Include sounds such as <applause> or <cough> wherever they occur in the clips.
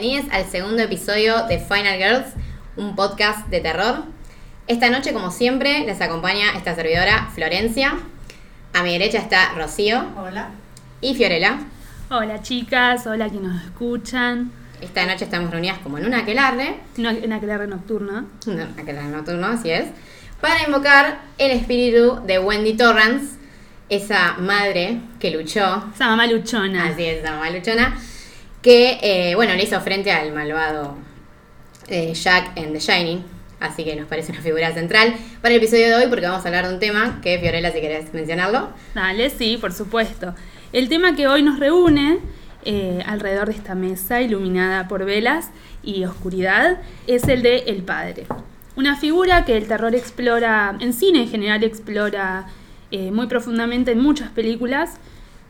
bienvenidos al segundo episodio de Final Girls, un podcast de terror. Esta noche, como siempre, les acompaña esta servidora Florencia. A mi derecha está Rocío. Hola. Y Fiorella. Hola chicas, hola que nos escuchan. Esta noche estamos reunidas como en una aquelarre. Una, una aquelarre nocturna. Una aquelarre nocturno, así es. Para invocar el espíritu de Wendy Torrance, esa madre que luchó. Esa mamá luchona. Así es, esa mamá luchona. Que, eh, bueno, le hizo frente al malvado eh, Jack en The Shining. Así que nos parece una figura central para el episodio de hoy porque vamos a hablar de un tema que, Fiorella, si querés mencionarlo. Dale, sí, por supuesto. El tema que hoy nos reúne eh, alrededor de esta mesa iluminada por velas y oscuridad es el de El Padre. Una figura que el terror explora, en cine en general explora muy profundamente en muchas películas,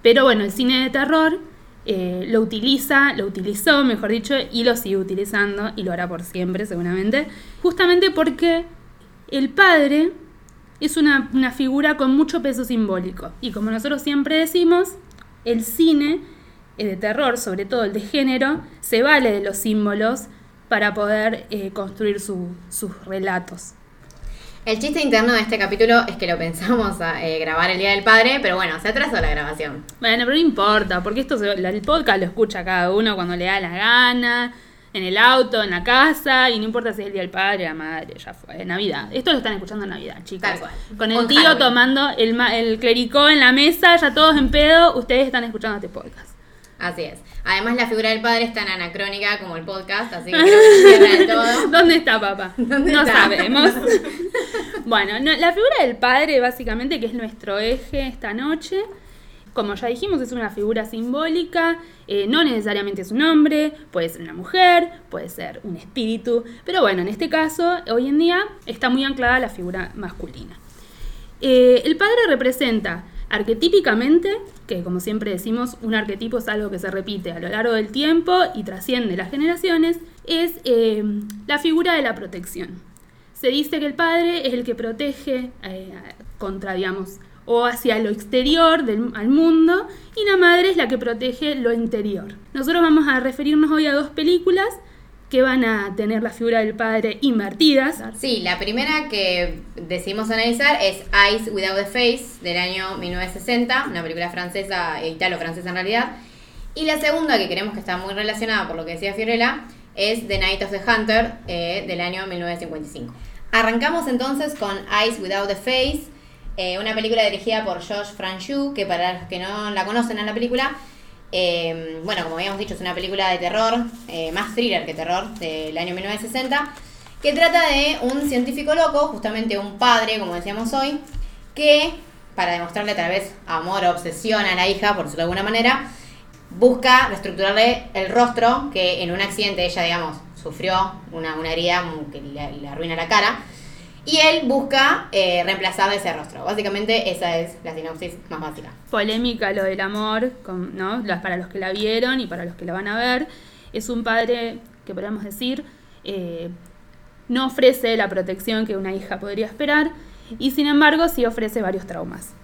pero bueno, el cine de terror eh, lo utiliza, lo utilizó, mejor dicho, y lo sigue utilizando y lo hará por siempre seguramente, justamente porque el padre es una, figura con mucho peso simbólico. Y como nosotros siempre decimos, el cine eh, de terror, sobre todo el de género, se vale de los símbolos para poder eh, construir su- sus relatos. El chiste interno de este capítulo es que lo pensamos a, eh, grabar el Día del Padre, pero bueno, se atrasó la grabación. Bueno, pero no importa, porque esto se- el podcast lo escucha cada uno cuando le da la gana, en el auto, en la casa, y no importa si es el día del padre, la madre, ya fue, Navidad. Esto lo están escuchando en Navidad, chicos. Tal cual. Con el tío Halloween. tomando el, el clericó en la mesa, ya todos en pedo, ustedes están escuchando este podcast. Así es. Además, la figura del padre es tan anacrónica como el podcast, así que cierra del todo. <laughs> ¿Dónde está papá? <laughs> ¿Dónde no está? sabemos. <laughs> bueno, no- la figura del padre, básicamente, que es nuestro eje esta noche, como ya dijimos, es una figura simbólica, eh, no necesariamente es un hombre, puede ser una mujer, puede ser un espíritu, pero bueno, en este caso, hoy en día, está muy anclada la figura masculina. Eh, el padre representa arquetípicamente, que como siempre decimos, un arquetipo es algo que se repite a lo largo del tiempo y trasciende las generaciones, es eh, la figura de la protección. Se dice que el padre es el que protege eh, contra, digamos, o hacia lo exterior del, al mundo, y la madre es la que protege lo interior. Nosotros vamos a referirnos hoy a dos películas que van a tener la figura del padre invertidas. Sí, la primera que decidimos analizar es Eyes Without a Face del año 1960, una película francesa, e italo-francesa en realidad. Y la segunda, que creemos que está muy relacionada por lo que decía Fiorella, es The Night of the Hunter eh, del año 1955. Arrancamos entonces con Eyes Without a Face, eh, una película dirigida por Josh Franchu, que para los que no la conocen en la película, eh, bueno, como habíamos dicho, es una película de terror, eh, más thriller que terror, del año 1960, que trata de un científico loco, justamente un padre, como decíamos hoy, que, para demostrarle tal vez amor o obsesión a la hija, por decirlo de alguna manera, busca reestructurarle el rostro, que en un accidente ella, digamos, sufrió una, una herida que le arruina la cara, y él busca eh, reemplazarle ese rostro. Básicamente esa es la sinopsis más básica. polémica lo del amor, con- ¿no? Para los que la vieron y para los que la van a ver. Es un padre que podemos decir eh, no ofrece la protección que una hija podría esperar y sin embargo sí ofrece varios traumas.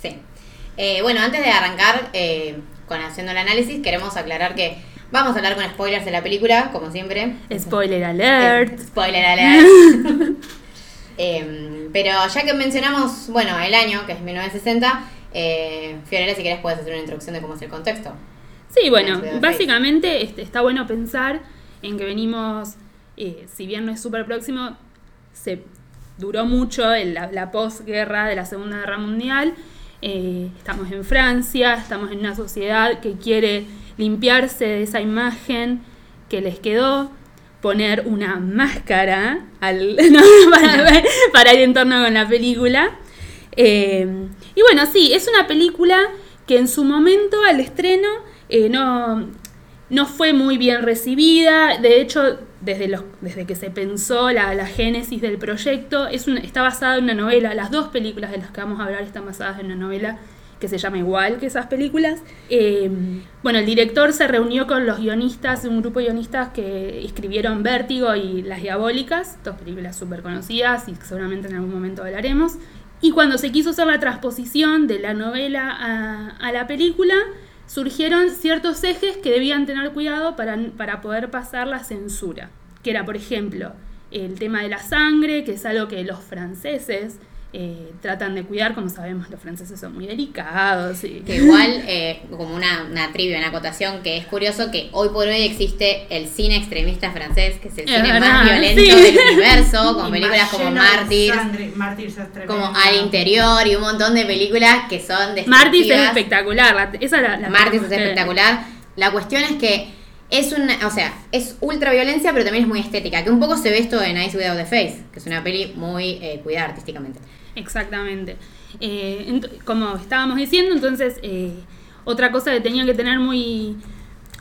Sí. Eh, bueno, antes de arrancar eh, con haciendo el análisis, queremos aclarar que vamos a hablar con spoilers de la película, como siempre. Spoiler alert. Spoiler alert. <laughs> Eh, pero ya que mencionamos, bueno, el año, que es 1960, eh, Fiorella, si querés puedes hacer una introducción de cómo es el contexto. Sí, bueno, básicamente este, está bueno pensar en que venimos, eh, si bien no es súper próximo, se duró mucho el- la, la posguerra de la Segunda Guerra Mundial. Eh, estamos en Francia, estamos en una sociedad que quiere limpiarse de esa imagen que les quedó, poner una máscara al, <laughs> ¿no? para, para ir en torno con la película. Eh, y bueno, sí, es una película que en su momento al estreno eh, no, no fue muy bien recibida. De hecho, desde, los, desde que se pensó la, la génesis del proyecto, es está basada en una novela. Las dos películas de las que vamos a hablar están basadas en una novela que se llama igual que esas películas. Eh, bueno, el director se reunió con los guionistas, un grupo de guionistas que escribieron Vértigo y Las Diabólicas, dos películas súper conocidas y seguramente en algún momento hablaremos. Y cuando se quiso hacer la transposición de la novela a, a la película, surgieron ciertos ejes que debían tener cuidado para, para poder pasar la censura, que era, por ejemplo, el tema de la sangre, que es algo que los franceses eh, tratan de cuidar, como sabemos los franceses son muy delicados. Y... Que igual, eh, como una, una trivia, una acotación, que es curioso que hoy por hoy existe el cine extremista francés, que es el cine más violento del universo, con películas como Martyrs, como Al Interior y un montón de películas que son de Martyrs es espectacular, la, esa la, la Martyrs es espectacular. La cuestión es que es una, o sea, es ultra violencia, pero también es muy estética, que un poco se ve esto en Ice Without the Face, que es una peli muy eh, cuidada artísticamente. Exactamente. Eh, como estábamos diciendo, entonces, eh, otra cosa que tenía que tener muy,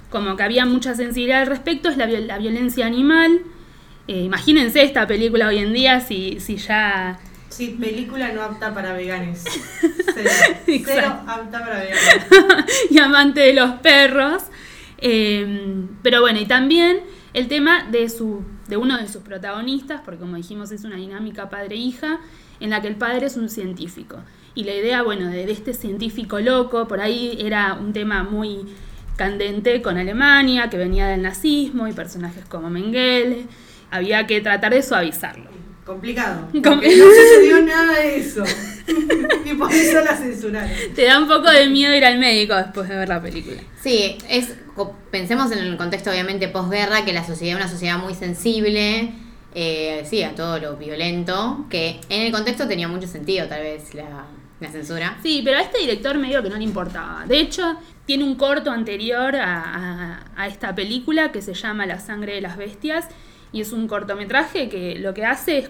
como que había mucha sensibilidad al respecto, es la, la violencia animal. Eh, imagínense esta película hoy en día si, si ya... Sí, película no apta para veganes. <laughs> Cero, apta para veganes. <laughs> y amante de los perros. pero bueno, y también el tema de, su, de uno de sus protagonistas, porque como dijimos es una dinámica padre-hija, en la que el padre es un científico. Y la idea, bueno, de, este científico loco, por ahí era un tema muy candente con Alemania, que venía del nazismo y personajes como Mengele. Había que tratar de suavizarlo. Complicado. <laughs> Porque no sucedió nada de eso. <laughs> y por eso la censuraron. Te da un poco de miedo ir al médico después de ver la película. Sí, es pensemos en el contexto obviamente posguerra, que la sociedad es una sociedad muy sensible eh, sí, a todo lo violento, que en el contexto tenía mucho sentido tal vez la, censura. Sí, pero a este director medio que no le importaba. De hecho, tiene un corto anterior a, esta película que se llama La sangre de las bestias y es un cortometraje que lo que hace es,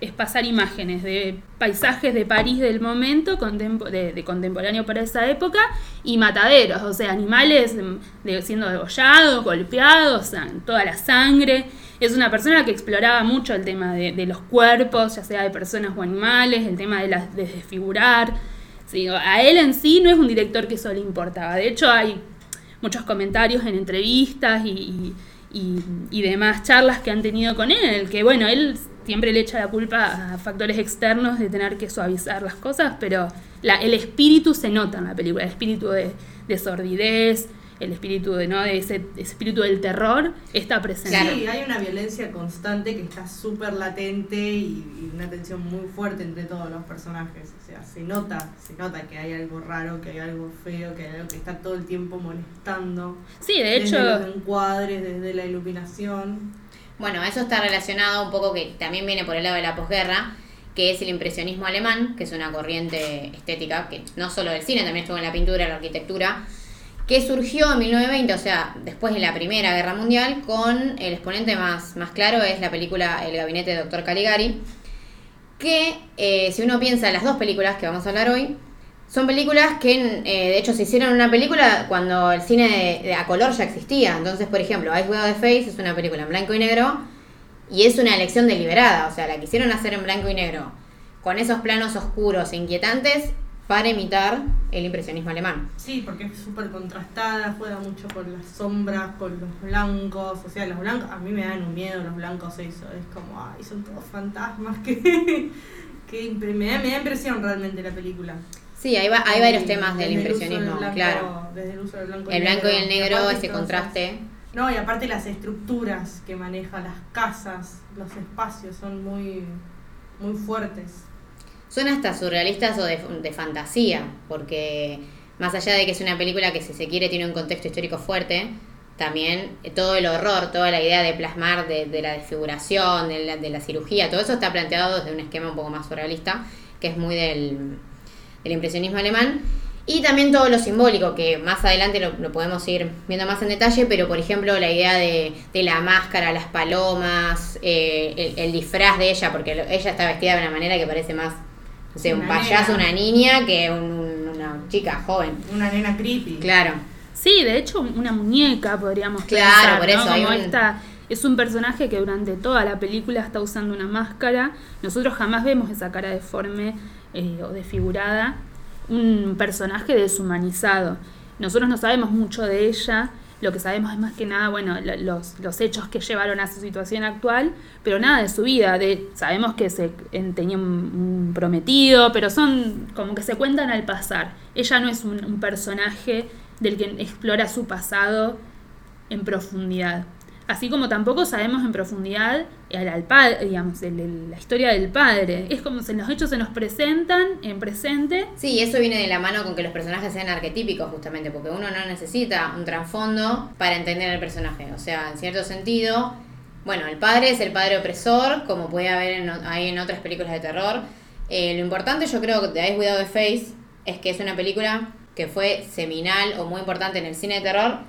es pasar imágenes de paisajes de París del momento, de, contemporáneo para esa época, y mataderos, o sea, animales de, siendo degollados, golpeados, toda la sangre es una persona que exploraba mucho el tema de, los cuerpos, ya sea de personas o animales, el tema de, desfigurar. a él en sí no es un director que eso le importaba. De hecho, hay muchos comentarios en entrevistas y, demás charlas que han tenido con él, que bueno, él siempre le echa la culpa a factores externos de tener que suavizar las cosas, pero el espíritu se nota en la película, el espíritu de, de sordidez, el espíritu de no de ese espíritu del terror está presente. Sí, hay una violencia constante que está súper latente y, una tensión muy fuerte entre todos los personajes. O sea, se nota, se nota que hay algo raro, que hay algo feo, que hay algo que está todo el tiempo molestando. Sí, de hecho. Desde los encuadres, desde la iluminación. Bueno, eso está relacionado un poco que también viene por el lado de la posguerra que es el impresionismo alemán, que es una corriente estética que no solo del cine, también estuvo en la pintura, la arquitectura, que surgió en 1920, o sea, después de la Primera Guerra Mundial, con el exponente más, más claro es la película El gabinete de Dr. Caligari, que eh, si uno piensa en las dos películas que vamos a hablar hoy, son películas que eh, de hecho se hicieron una película cuando el cine de, a color ya existía. Entonces, por ejemplo, Ice Without the Face es una película en blanco y negro y es una elección deliberada, o sea, la quisieron hacer en blanco y negro, con esos planos oscuros e inquietantes para imitar el impresionismo alemán. Sí, porque es súper contrastada, juega mucho con las sombras, con los blancos, o sea, los blancos, a mí me dan un miedo los blancos eso, es como, ay, son todos fantasmas, <laughs> que, que me, da, me da impresión realmente la película. Sí, hay, hay varios temas del impresionismo, claro. Desde el uso del blanco el blanco y el negro, ese contraste. No, y aparte las estructuras que maneja, las casas, los espacios son muy, muy fuertes son hasta surrealistas o de, fantasía, porque más allá de que es una película que si se quiere tiene un contexto histórico fuerte, también todo el horror, toda la idea de plasmar de, la desfiguración, de la, de la, cirugía, todo eso está planteado desde un esquema un poco más surrealista, que es muy del, impresionismo alemán. Y también todo lo simbólico, que más adelante lo, podemos ir viendo más en detalle, pero por ejemplo la idea de, de la máscara, las palomas, eh, el, el, disfraz de ella, porque ella está vestida de una manera que parece más un payaso, una niña, que una chica joven. Una nena creepy. Claro. Sí, de hecho, una muñeca podríamos Claro, por eso. Como esta, es un personaje que durante toda la película está usando una máscara. Nosotros jamás vemos esa cara deforme eh, o desfigurada. Un personaje deshumanizado. Nosotros no sabemos mucho de ella. Lo que sabemos es más que nada, bueno, los, los hechos que llevaron a su situación actual, pero nada de su vida. De, sabemos que se tenía un, prometido, pero son como que se cuentan al pasar. Ella no es un, personaje del que explora su pasado en profundidad. Así como tampoco sabemos en profundidad al, al padre, digamos, el- el- la historia del padre. Es como si los hechos se nos presentan en presente. Sí, eso viene de la mano con que los personajes sean arquetípicos, justamente, porque uno no necesita un trasfondo para entender el personaje. O sea, en cierto sentido, bueno, el padre es el padre opresor, como puede haber en, en otras películas de terror. Eh, lo importante, yo creo, de Eyes Without a Face es que es una película que fue seminal o muy importante en el cine de terror,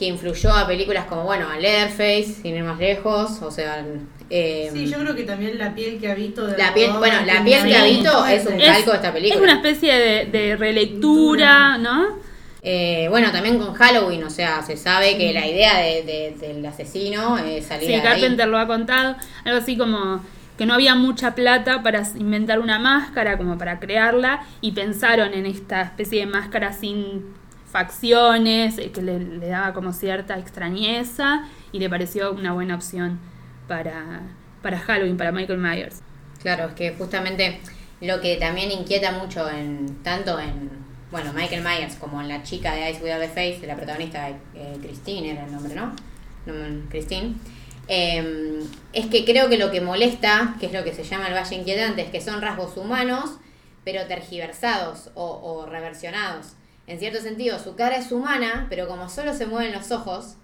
que influyó a películas como, bueno, a Leatherface, sin ir más lejos, o sea... eh, Sí, yo creo que también la piel que habito de La piel, bueno, la piel que habito es un Es- calco de esta película. Es una especie de, de relectura, ¿no? Eh, bueno, también con Halloween, o sea, se sabe que la idea de, de- del asesino es salir Sí, de ahí. Carpenter lo ha contado. Algo así como que no había mucha plata para inventar una máscara, como para crearla, y pensaron en esta especie de máscara sin facciones, eh, que le, daba como cierta extrañeza, y le pareció una buena opción para, para Halloween, para Michael Myers. Claro, es que justamente lo que también inquieta mucho en tanto en bueno Michael Myers como en la chica de Ice Without a Face, la protagonista eh, Christine era el nombre, ¿no? Christine. eh, es que creo que lo que molesta, que es lo que se llama el valle inquietante, es que son rasgos humanos, pero tergiversados o, o reversionados. En cierto sentido, su cara es humana, pero como solo se mueven los ojos,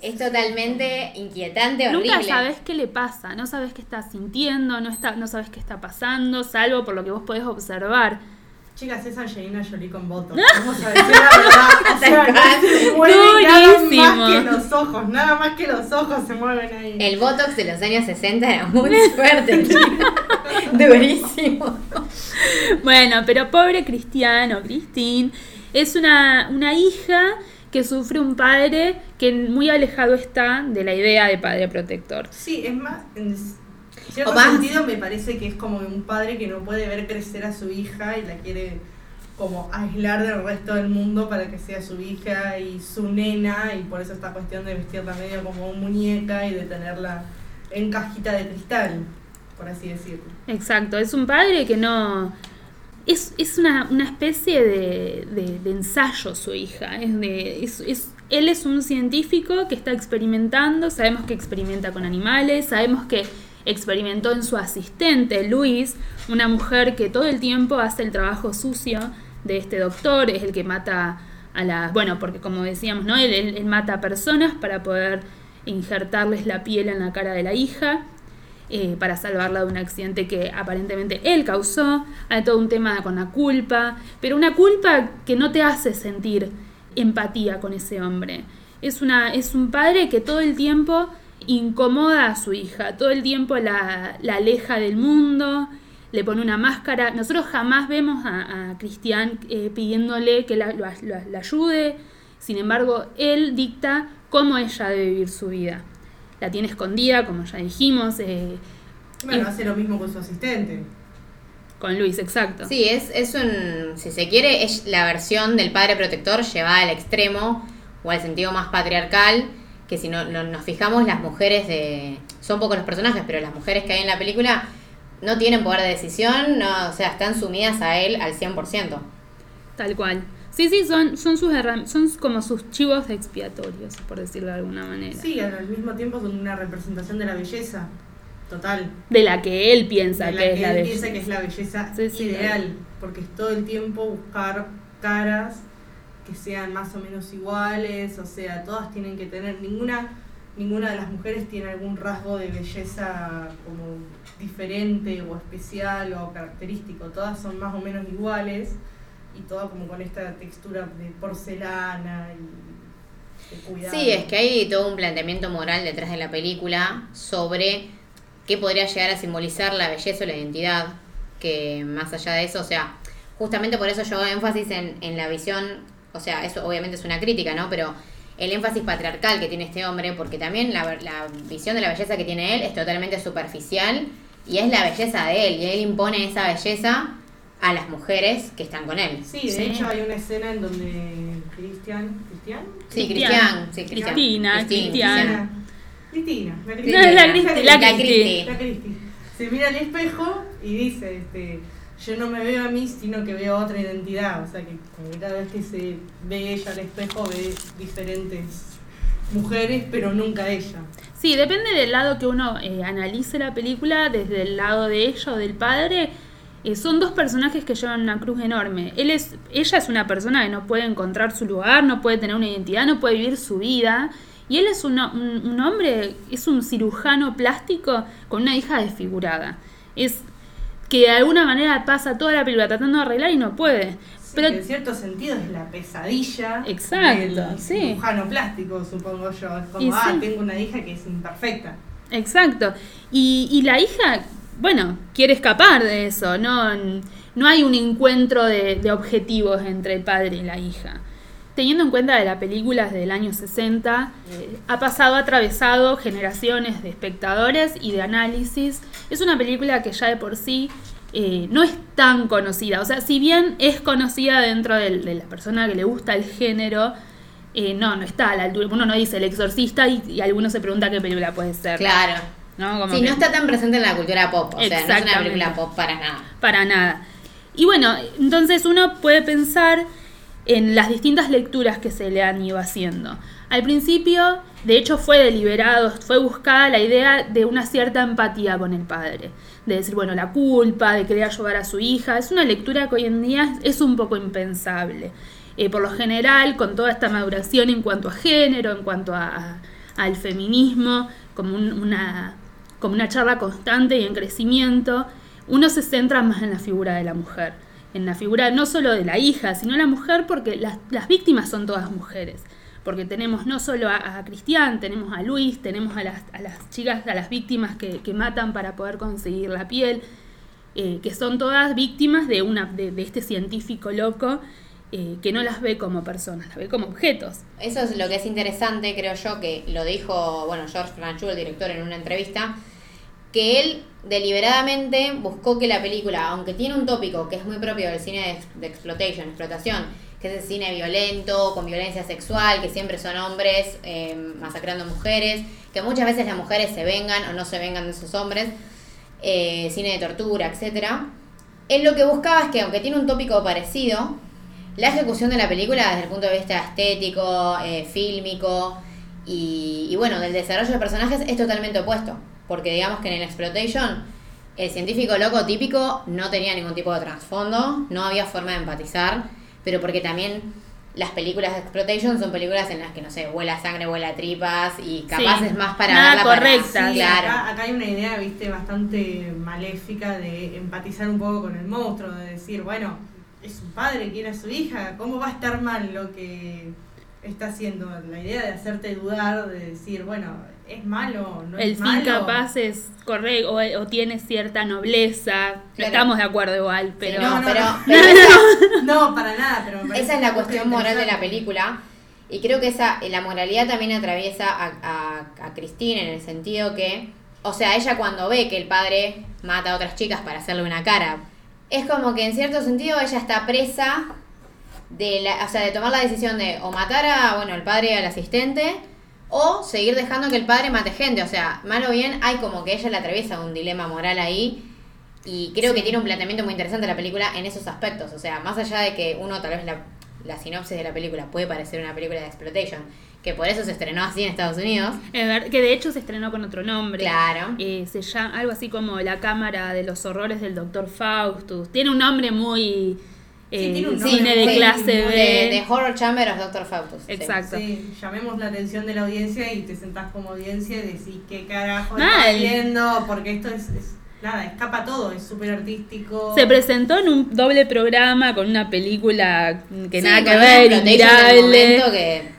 es totalmente inquietante, horrible. Nunca sabes qué le pasa, no sabes qué está sintiendo, no, está, no sabes qué está pasando, salvo por lo que vos podés observar. Chicas, es Angelina Jolie con votos. <laughs> Vamos a decir la verdad. <laughs> O sea, Tal no cual. se mueven nada más que los ojos. Nada más que los ojos se mueven ahí. El Botox de los años 60 era muy fuerte. <laughs> Durísimo. Bueno, pero pobre Cristiano, Christine, es una, una hija que sufre un padre que muy alejado está de la idea de padre protector. Sí, es más, en cierto más- sentido me parece que es como un padre que no puede ver crecer a su hija y la quiere como aislar del resto del mundo para que sea su hija y su nena y por eso esta cuestión de vestirla medio como muñeca y de tenerla en cajita de cristal, por así decirlo. Exacto, es un padre que no... Es, es una, una especie de, de- ensayo su hija. Es de, es, es- él es un científico que está experimentando, sabemos que experimenta con animales, sabemos que experimentó en su asistente, Luis, una mujer que todo el tiempo hace el trabajo sucio de este doctor, es el que mata a la... Bueno, porque como decíamos, ¿no? Él- él mata a personas para poder injertarles la piel en la cara de la hija eh, para salvarla de un accidente que aparentemente él causó. Hay todo un tema con la culpa, pero una culpa que no te hace sentir empatía con ese hombre. Es, una, es un padre que todo el tiempo incomoda a su hija, todo el tiempo la, aleja del mundo, le pone una máscara. Nosotros jamás vemos a, Cristian eh, pidiéndole que la ayude, sin embargo, él dicta cómo ella debe vivir su vida. La tiene escondida, como ya dijimos, eh, Bueno, Y- hace lo mismo con su asistente. con Luis, exacto. Sí, es, es un, si se quiere, es la versión del padre protector llevada al extremo o al sentido más patriarcal, que si no, no- nos fijamos, las mujeres de... Son pocos los personajes, pero las mujeres que hay en la película no tienen poder de decisión, no, o sea, están sumidas a él al 100%. Tal cual. Sí, sí, son, son sus son como sus chivos expiatorios, por decirlo de alguna manera. Sí, al mismo tiempo son una representación de la belleza. Total. De la que él piensa de la que, que es la él belleza. piensa que es la belleza Sí, sí, ideal, porque es todo el tiempo buscar caras que sean más o menos iguales, o sea, todas tienen que tener, ninguna, ninguna de las mujeres tiene algún rasgo de belleza como diferente o especial o característico, todas son más o menos iguales y todas como con esta textura de porcelana y de cuidado. Sí, es que hay todo un planteamiento moral detrás de la película sobre qué podría llegar a simbolizar la belleza o la identidad, que más allá de eso, o sea, justamente por eso yo hago énfasis en, en la visión, o sea, eso obviamente es una crítica, ¿no? Pero el énfasis patriarcal que tiene este hombre, porque también la, la visión de la belleza que tiene él es totalmente superficial y es la belleza de él, y él impone esa belleza a las mujeres que están con él. Sí, de Sí. hecho hay una escena en donde Cristian, ¿Cristian? Sí, Cristian. Sí, Cristian. Cristina, Cristín, Cristian. Cristina. La Cristina. No, la Cristi, la Cristi. La Cristi. Se mira al espejo y dice, este, yo no me veo a mí, sino que veo otra identidad. O sea, que cada vez que se ve ella al espejo, ve diferentes mujeres, pero nunca ella. Sí, depende del lado que uno eh, analice la película, desde el lado de ella o del padre. Eh, son dos personajes que llevan una cruz enorme. Él es, ella es una persona que no puede encontrar su lugar, no puede tener una identidad, no puede vivir su vida. Y él es una- un, un hombre, es un cirujano plástico con una hija desfigurada. Es que de alguna manera pasa toda la película tratando de arreglar y no puede. Sí, Pero que en cierto sentido es la pesadilla Exacto, del sí. cirujano plástico, supongo yo. Es como, Y ah, sí. tengo una hija que es imperfecta. Exacto. Y, y la hija, bueno, quiere escapar de eso. No, no hay un encuentro de, objetivos entre el padre y la hija. Teniendo en cuenta de la película es del año 60, eh, ha pasado, ha atravesado generaciones de espectadores y de análisis. Es una película que ya de por sí eh, no es tan conocida. O sea, si bien es conocida dentro de, la persona que le gusta el género, eh, no, no está a la altura. Uno no dice el exorcista y, y alguno se pregunta qué película puede ser. Claro. ¿No? Como Sí, que- no está tan presente en la cultura pop. O sea, no es una película pop para nada. Para nada. Y bueno, entonces uno puede pensar en las distintas lecturas que se le han ido haciendo. Al principio, de hecho, fue deliberado, fue buscada la idea de una cierta empatía con el padre. De decir, bueno, la culpa, de querer ayudar a su hija. Es una lectura que hoy en día es un poco impensable. Eh, por lo general, con toda esta maduración en cuanto a género, en cuanto a- a- al feminismo, como un- una, como una charla constante y en crecimiento, uno se centra más en la figura de la mujer, en la figura no solo de la hija, sino la mujer porque las, las víctimas son todas mujeres. Porque tenemos no solo a, a Cristian, tenemos a Luis, tenemos a las, a las chicas, a las víctimas que, que matan para poder conseguir la piel, eh, que son todas víctimas de, una, de, este científico loco eh, que no las ve como personas, las ve como objetos. Eso es lo que es interesante, creo yo, que lo dijo, bueno, George Franchu, el director, en una entrevista, que él deliberadamente buscó que la película, aunque tiene un tópico que es muy propio del cine de, de explotación, que es el cine violento, con violencia sexual, que siempre son hombres eh, masacrando mujeres, que muchas veces las mujeres se vengan o no se vengan de esos hombres, eh, cine de tortura, etcétera. Él lo que buscaba es que, aunque tiene un tópico parecido, la ejecución de la película desde el punto de vista estético, eh, fílmico y, y bueno, del desarrollo de personajes es totalmente opuesto. Porque digamos que en el Exploitation el científico loco típico no tenía ningún tipo de trasfondo, no había forma de empatizar, pero porque también las películas de Exploitation son películas en las que, no sé, huela sangre, huela tripas y capaz Sí, es más para nada verla para- correcta. Sí, claro. acá, acá hay una idea, viste, bastante maléfica de empatizar un poco con el monstruo, de decir, bueno, es su padre, quiere a su hija, ¿cómo va a estar mal lo que está haciendo? La idea de hacerte dudar, de decir, bueno, ¿es malo? ¿No el es fin malo? capaz es correcto o, o tiene cierta nobleza. No estamos de acuerdo igual, pero... no, no, pero, no. <laughs> pero esa- <laughs> No, para nada, pero Esa es la cuestión moral de la película. Y creo que esa la moralidad también atraviesa a, a, a Christine en el sentido que, o sea, ella cuando ve que el padre mata a otras chicas para hacerle una cara, es como que en cierto sentido ella está presa de la, o sea, de tomar la decisión de o matar a, bueno, el padre al asistente o seguir dejando que el padre mate gente. O sea, mal o bien hay como que ella le atraviesa un dilema moral ahí. Y creo que tiene un planteamiento muy interesante la película en esos aspectos. O sea, más allá de que uno tal vez la, la sinopsis de la película puede parecer una película de exploitation, que por eso se estrenó así en Estados Unidos. Que de hecho se estrenó con otro nombre. Claro. Eh, se llama algo así como La Cámara de los Horrores del Doctor Faustus. Tiene un nombre muy eh, tiene un nombre cine de clase De, B. de Horror Chamber of Dr. Faustus. sí. Exacto. Sí, llamemos la atención de la audiencia y te sentás como audiencia y decís qué carajo Mal. estás viendo, porque esto es, es- nada, escapa todo, es súper artístico. Se presentó en un doble programa con una película que Sí, nada que ver, inmirable.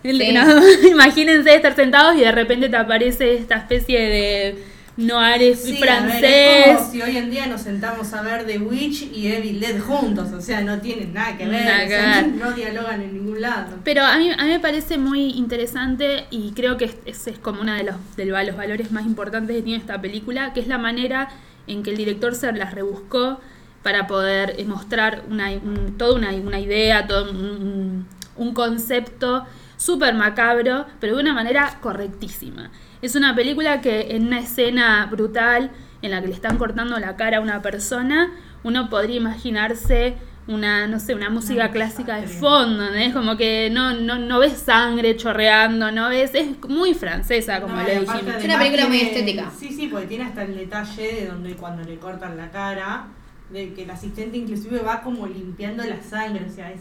que- sí. no, <laughs> imagínense estar sentados y de repente te aparece esta especie de noir Sí, a ver, francés. es como si hoy en día nos sentamos a ver The Witch y Evil Dead juntos, o sea, no tienen nada que ver, Nada o que sea, ver. no dialogan en ningún lado. Pero a mí, a mí me parece muy interesante y creo que ese es, como uno de los, de los valores más importantes que tiene esta película, que es la manera en que el director se las rebuscó para poder eh, mostrar una, un- toda una, una idea, todo un, un- un concepto súper macabro, pero de una manera correctísima. Es una película que en una escena brutal en la que le están cortando la cara a una persona, uno podría imaginarse una, no sé, una música clásica de fondo, ¿no? Es como que no, no, no ves sangre chorreando, no ves, es muy francesa, como No, le dijimos. Es una película muy estética. Sí, sí, porque tiene hasta el detalle de donde cuando le cortan la cara, de que el asistente inclusive va como limpiando la sangre, o sea, es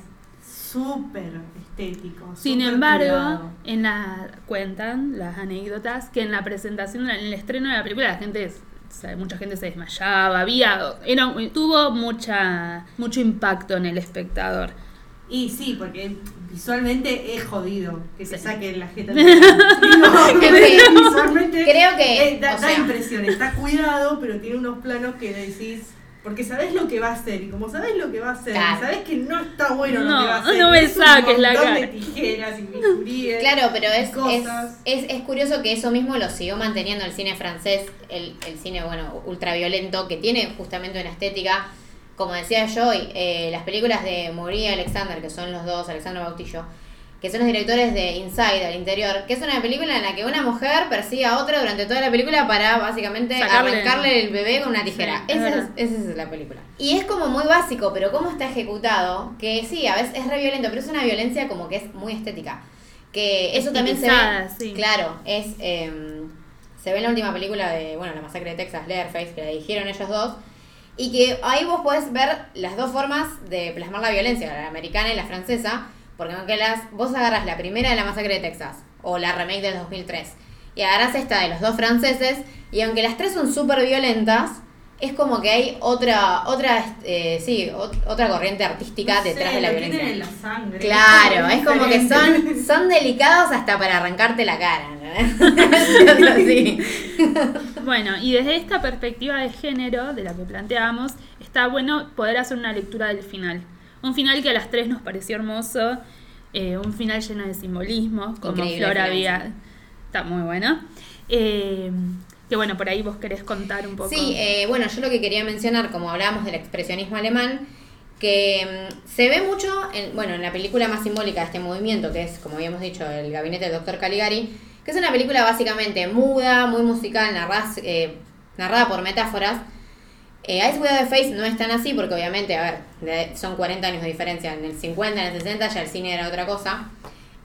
súper estético. Sin embargo, en la cuentan las anécdotas que en la presentación, en el estreno de la película, la gente, o sea, mucha gente se desmayaba, había, era, tuvo mucha, mucho impacto en el espectador. Y sí, porque visualmente es jodido que se Sí. saque la jeta. <laughs> de <laughs> visualmente Creo que, eh, da, o da impresión, está cuidado, pero tiene unos planos que decís. Porque sabés lo que va a hacer, y como sabés lo que va a hacer, Claro. sabés que no está bueno No, lo que va a hacer. no me es saques la cara. de tijeras y bisturíes. Claro, pero es, es, cosas. es, es curioso que eso mismo lo siguió manteniendo el cine francés, el, el cine, bueno, ultraviolento, que tiene justamente una estética, como decía Joy, eh, las películas de Maury y Alexander, que son los dos, Alexander Bautillo, que son los directores de Inside, al interior, que es una película en la que una mujer persigue a otra durante toda la película para básicamente Sacarle- arrancarle el bebé con una tijera. Sí, es esa, es, esa es la película. Y es como muy básico, pero cómo está ejecutado, que sí, a veces es re violento, pero es una violencia como que es muy estética. Que eso también se ve. Sí. Claro, es. eh, se ve en la última película de, bueno, la masacre de Texas, Leatherface, que la dirigieron ellos dos. Y que ahí vos podés ver las dos formas de plasmar la violencia, la americana y la francesa. Porque aunque las, vos agarras la primera de la masacre de Texas, o la remake del 2003, y agarras esta de los dos franceses, y aunque las tres son súper violentas, es como que hay otra, otra, eh, sí, ot- otra corriente artística No sé, detrás de la violencia. tienen en la sangre. Claro, es como que son, son delicados hasta para arrancarte la cara. ¿no? <laughs> Bueno, y desde esta perspectiva de género, de la que planteamos, está bueno poder hacer una lectura del final. Un final que a las tres nos pareció hermoso, eh, un final lleno de simbolismos, como Increíble Flora había... Está muy bueno. Eh, que bueno, por ahí vos querés contar un poco. Sí, eh, bueno, yo lo que quería mencionar, como hablábamos del expresionismo alemán, que mm, se ve mucho, en, bueno, en la película más simbólica de este movimiento, que es, como habíamos dicho, El gabinete del doctor Caligari, que es una película básicamente muda, muy musical, narras- eh, narrada por metáforas. Eh, Ice Without a Face no es tan así, porque obviamente, a ver, son 40 años de diferencia, en el 50, en el 60 ya el cine era otra cosa.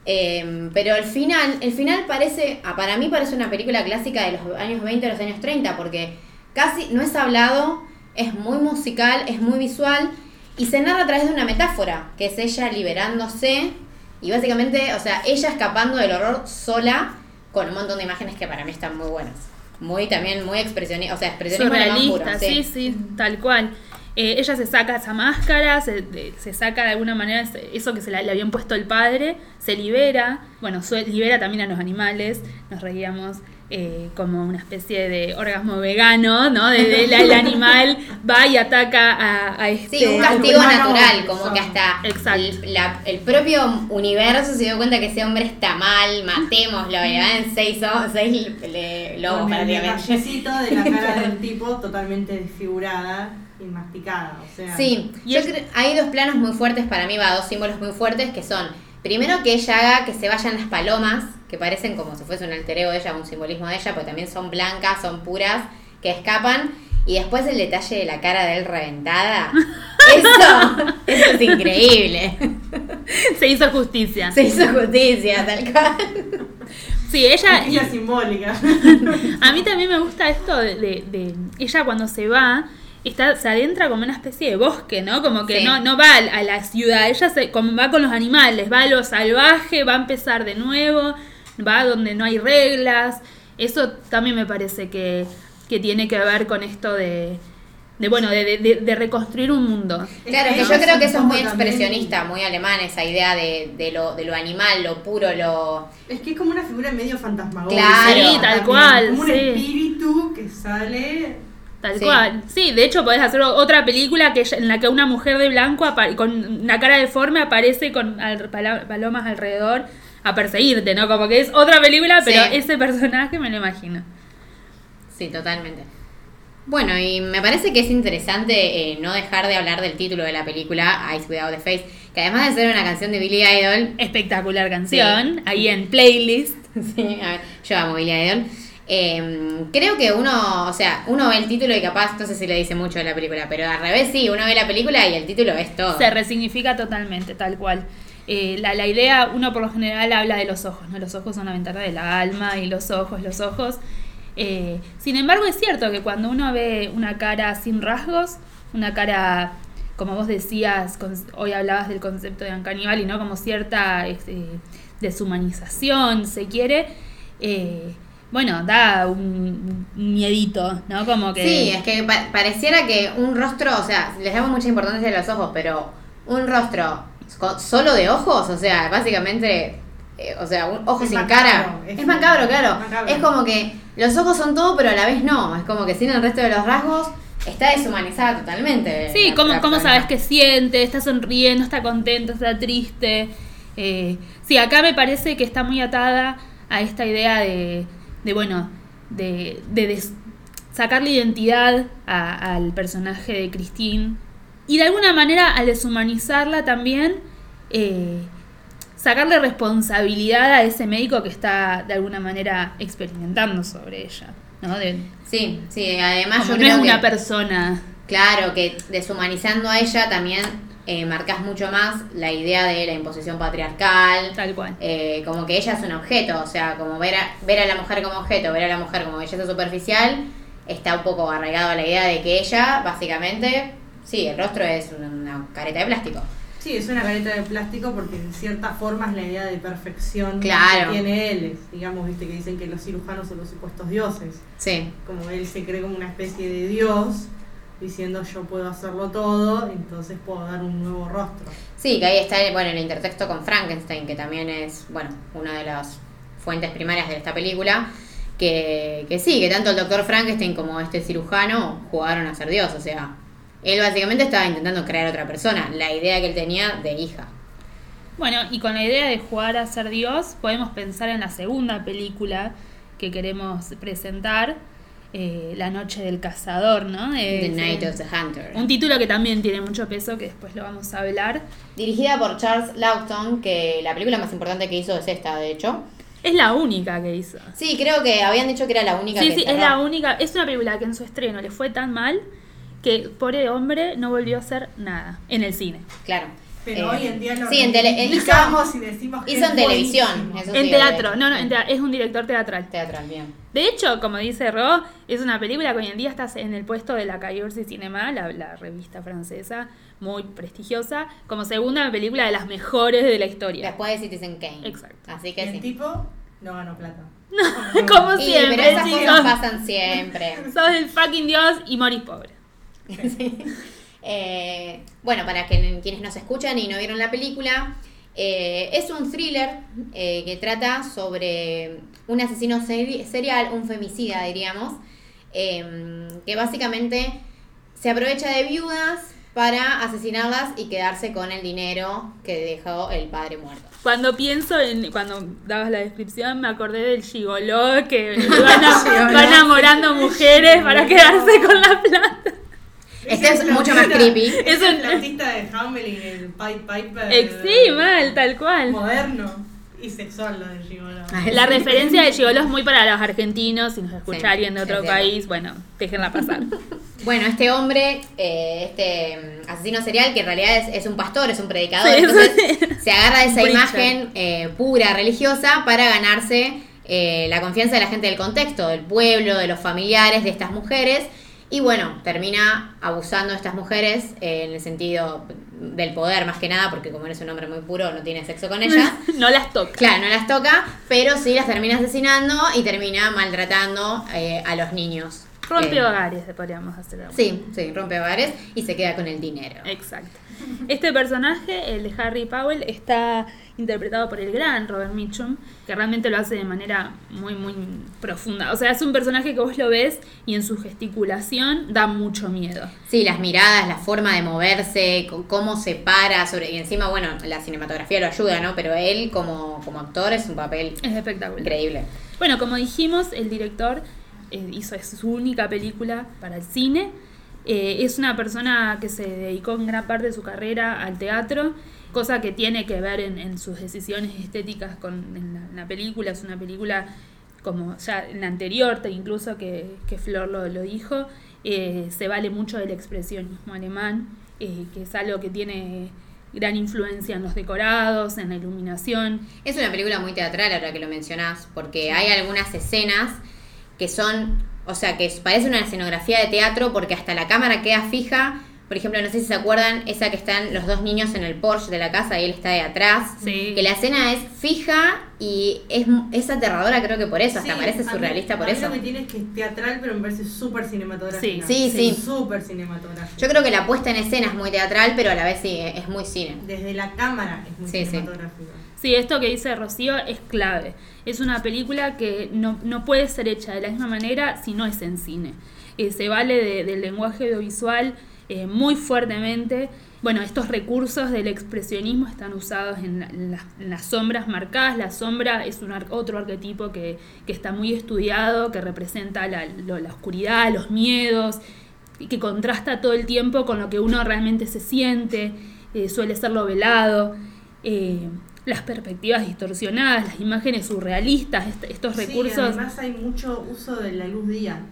Eh, pero el final, el final parece, para mí parece una película clásica de los años 20 a los años 30, porque casi no es hablado, es muy musical, es muy visual y se narra a través de una metáfora, que es ella liberándose y básicamente, o sea, ella escapando del horror sola con un montón de imágenes que para mí están muy buenas. Muy también, muy expresionistas, o sea, expresionismo puro, Surrealista, sí, sí, tal cual. Eh, ella se saca esa máscara, se, de- se saca de alguna manera eso que se la- le habían puesto el padre, se libera, bueno, su- libera también a los animales, nos reíamos eh, como una especie de orgasmo vegano, ¿no? De, de- la- el animal va y ataca a, a este... Sí, un castigo humano natural, como son. que hasta Exacto. el, la- el propio universo se dio cuenta que ese hombre está mal, matémoslo, y le dan seis, o- seis le- lobos Con el prácticamente. detallecito de la cara del <laughs> tipo totalmente desfigurada y masticada. O sea, Sí, yo creo- hay dos planos muy fuertes para mí, va, dos símbolos muy fuertes que son, primero que ella haga que se vayan las palomas, que parecen como si fuese un altereo de ella, un simbolismo de ella, porque también son blancas, son puras, que escapan, y después el detalle de la cara de él reventada. <laughs> Eso, eso es increíble. Se hizo justicia. Se hizo justicia, tal cual. Sí, ella... justicia simbólica. <laughs> A mí también me gusta esto de, de- de- ella cuando se va, está, se adentra como una especie de bosque, ¿no? Como que Sí. no, no va a, la- ciudad, ella se, como va con los animales, va a lo salvaje, va a empezar de nuevo, va donde no hay reglas. Eso también me parece que, que tiene que ver con esto de, de bueno, de, de- reconstruir un mundo. Claro, que yo creo que es eso es muy expresionista, muy alemán, esa idea de, de, lo, de lo animal, lo puro, lo... Es que es como una figura medio fantasmagórica. Claro. Sí, tal también, cual, Como un sí. espíritu que sale. Tal Sí. cual. Sí, de hecho podés hacer otra película que en la que una mujer de blanco con una cara deforme aparece con al- palomas alrededor a perseguirte, ¿no? Como que es otra película, pero Sí. ese personaje me lo imagino. Sí, totalmente. Bueno, y me parece que es interesante eh, no dejar de hablar del título de la película, Ice Without the Face, que además de ser una canción de Billy Idol, Espectacular canción, ahí en playlist. <laughs> sí, a ver, yo amo Billy Idol, Eh, creo que uno, o sea, uno ve el título y capaz, no sé si le dice mucho de la película, pero al revés sí, uno ve la película y el título es todo. Se resignifica totalmente, tal cual. Eh, la, la idea, uno por lo general habla de los ojos, ¿no? Los ojos son la ventana del alma y los ojos, los ojos. Eh, sin embargo, es cierto que cuando uno ve una cara sin rasgos, una cara, como vos decías, hoy hablabas del concepto de Uncanny y ¿no? Como cierta este, deshumanización, se quiere. Bueno, da un, un miedito, ¿no? Como que... Sí, es que pa- pareciera que un rostro, o sea, les damos mucha importancia a los ojos, pero un rostro solo de ojos, o sea, básicamente, eh, o sea, un ojo Es sin macabro, cara. es Es, macabro, claro. macabro. Es como que los ojos son todo, pero a la vez no. Es como que sin el resto de los rasgos está deshumanizada totalmente. Sí, la- ¿cómo, la cómo sabes qué siente? ¿Está sonriendo? ¿Está contento? ¿Está triste? Eh, sí, acá me parece que está muy atada a esta idea de, de bueno, de, de des- sacarle identidad a- al personaje de Christine. Y de alguna manera, al deshumanizarla también, eh, sacarle responsabilidad a ese médico que está de alguna manera experimentando sobre ella. ¿no? De, Sí, sí, además yo no es una que, persona. claro, que deshumanizando a ella también eh, marcas mucho más la idea de la imposición patriarcal, Tal cual. eh, como que ella es un objeto, o sea, como ver a, ver a la mujer como objeto, ver a la mujer como belleza superficial, está un poco arraigado a la idea de que ella, básicamente, sí, el rostro es una, una careta de plástico. Sí, es una careta de plástico porque en cierta forma es la idea de perfección Claro. que tiene él. Digamos, viste que dicen que los cirujanos son los supuestos dioses. Sí, Como él se cree como una especie de dios, diciendo yo puedo hacerlo todo, entonces puedo dar un nuevo rostro. sí, que ahí está, bueno, el intertexto con Frankenstein, que también es, bueno, una de las fuentes primarias de esta película. Que, que sí, que tanto el doctor Frankenstein como este cirujano jugaron a ser Dios, o sea, él básicamente estaba intentando crear otra persona, la idea que él tenía de hija. Bueno, y con la idea de jugar a ser Dios, podemos pensar en la segunda película que queremos presentar, eh, La Noche del Cazador, ¿no? The Es, Night eh, of the Hunter. Un título que también tiene mucho peso, que después lo vamos a hablar. Dirigida por Charles Laughton, que la película más importante que hizo es esta, de hecho. Es la única que hizo. Sí, creo que habían dicho que era la única Sí, que sí, es cerró. la única. Es una película que en su estreno le fue tan mal que pobre hombre no volvió a hacer nada en el cine. Claro. Pero Eh, hoy en día lo Sí, en tele, eh, hizo, y decimos que hizo es en televisión. Eso en sí, teatro, no, no, en tea- es un director teatral. Teatral, bien. De hecho, como dice Ro, es una película que hoy en día está en el puesto de la Cahiers Cinema, la, la revista francesa, muy prestigiosa, como segunda película de las mejores de la historia. Después de Citizen Kane. Exacto. Así Y que el sí. tipo no ganó plata. <laughs> como Y, siempre, pero esas chicos. cosas pasan siempre. <laughs> Sos el fucking dios y morís pobre. <laughs> Sí. Eh, bueno, para que, quienes nos escuchan y no vieron la película, eh, es un thriller eh, que trata sobre un asesino seri- serial, un femicida, diríamos, eh, que básicamente se aprovecha de viudas para asesinarlas y quedarse con el dinero que dejó el padre muerto. Cuando pienso en, cuando dabas la descripción, me acordé del gigoló que <laughs> van, a- Gigoló. va enamorando mujeres para quedarse con la plata. Este es mucho más creepy. Es el un- flautista de Hamelin, el Pied Piper. Eh, Sí, mal, tal cual. Moderno y sexual lo de Gigolo. Ay, La referencia de gigoló es muy para los argentinos, si nos escucha Sí, alguien de otro país, bueno, déjenla pasar. <laughs> Bueno, este hombre, eh, este mm, asesino serial, que en realidad es, es un pastor, es un predicador, Sí, entonces se agarra de esa Preacher. imagen eh, pura, religiosa, para ganarse eh, la confianza de la gente del contexto, del pueblo, de los familiares de estas mujeres. Y bueno, termina abusando de estas mujeres eh, en el sentido del poder más que nada, porque como eres un hombre muy puro, no tiene sexo con ellas. <laughs> no las toca. Claro, no las toca, pero sí las termina asesinando y termina maltratando eh, a los niños. Rompe Eh, hogares, podríamos hacer. algo. Sí, sí, rompe hogares y se queda con el dinero. Exacto. <laughs> Este personaje, el de Harry Powell, está interpretado por el gran Robert Mitchum, que realmente lo hace de manera muy, muy profunda. O sea, es un personaje que vos lo ves y en su gesticulación da mucho miedo. Sí, las miradas, la forma de moverse, cómo se para sobre y encima, bueno, la cinematografía lo ayuda, ¿no? Pero él como, como actor es un papel Es espectacular. increíble. Bueno, como dijimos, el director eh, hizo su única película para el cine. Eh, es una persona que se dedicó en gran parte de su carrera al teatro, cosa que tiene que ver en, en sus decisiones estéticas con en la, en la película. Es una película como ya en la anterior, incluso que, que Flor lo, lo dijo, eh, se vale mucho del expresionismo alemán, eh, que es algo que tiene gran influencia en los decorados, en la iluminación. Es una película muy teatral ahora que lo mencionás, porque hay algunas escenas que son, o sea, que parece una escenografía de teatro porque hasta la cámara queda fija por ejemplo, no sé si se acuerdan, esa que están los dos niños en el Porsche de la casa y él está de atrás. Sí. Que la escena es fija y es, es aterradora, creo que por eso, hasta Sí, parece mí- surrealista por a mí eso. Lo que tiene es que es teatral, pero me parece súper cinematográfica. Sí, sí, sí. Súper cinematográfica. Yo creo que la puesta en escena es muy teatral, pero a la vez sí, es muy cine. Desde la cámara es muy Sí, sí. cinematográfica. Sí, esto que dice Rocío es clave. Es una película que no, no puede ser hecha de la misma manera si no es en cine. Eh, se vale de- del lenguaje audiovisual eh, muy fuertemente. Bueno, estos recursos del expresionismo están usados en, la- en las, sombras marcadas. La sombra es un ar- otro arquetipo que, que está muy estudiado, que representa la, la oscuridad, los miedos, y que contrasta todo el tiempo con lo que uno realmente se siente, eh, suele ser lo velado, las perspectivas distorsionadas, las imágenes surrealistas, est- estos Sí, recursos. además hay mucho uso de la luz día.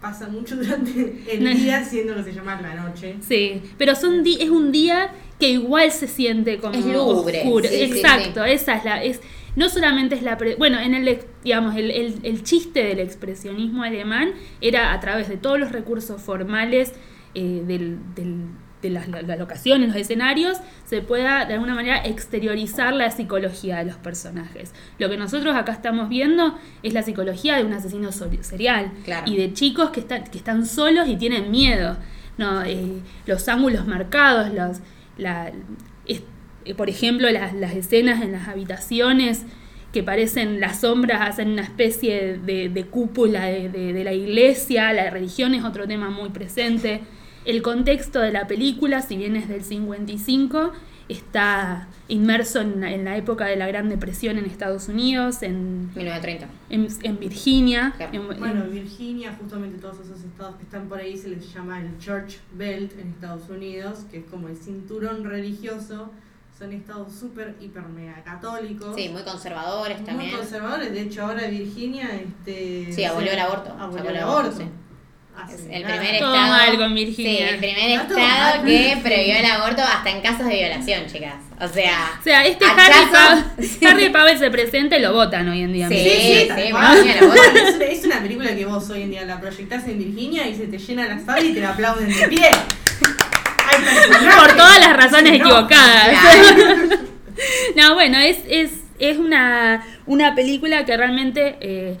Pasa mucho durante el No. <laughs> día, siendo que se llama la noche. Sí, pero son di- es un día que igual se siente como Es oscuro. sí, sí, Exacto, esa es la es no solamente es la pre- bueno, en el ex- digamos el, el, el chiste del expresionismo alemán era a través de todos los recursos formales eh, del, del- de las, la- las locaciones, los escenarios, se pueda de alguna manera exteriorizar la psicología de los personajes. Lo que nosotros acá estamos viendo es la psicología de un asesino serial Claro. y de chicos que están, que están solos y tienen miedo. No, Eh, los ángulos marcados, los, la, es- eh, por ejemplo, las, las escenas en las habitaciones que parecen las sombras, hacen una especie de, de cúpula de, de- de la iglesia, la religión es otro tema muy presente. El contexto de la película, si bien es del 55, está inmerso en, la- en la época de la Gran Depresión en Estados Unidos, en, 1930. en, en Virginia. Claro. en- en- Bueno, Virginia, justamente todos esos estados que están por ahí se les llama el Church Belt en Estados Unidos, que es como el cinturón religioso. Son estados súper, hiper, mega católicos. Sí, muy conservadores muy también. conservadores. De hecho, ahora Virginia. Este, Sí, abolió el aborto. Abolió el el aborto. aborto, sí. Es el primer estado. mal con Virginia. Sí, el primer estado mal. que prohibió el aborto hasta en casos de violación, chicas. O sea. O sea, este. Harry, Pow- <laughs> Harry Powell se presenta y lo votan hoy en día. Sí. Sí, sí, sí, <laughs> es, una, es una película que vos hoy en día la proyectás en Virginia y se te llena la sala y te la aplauden de pie. Por todas las razones no, equivocadas. Claro. <laughs> No, bueno, es, es, es una, una película que realmente eh,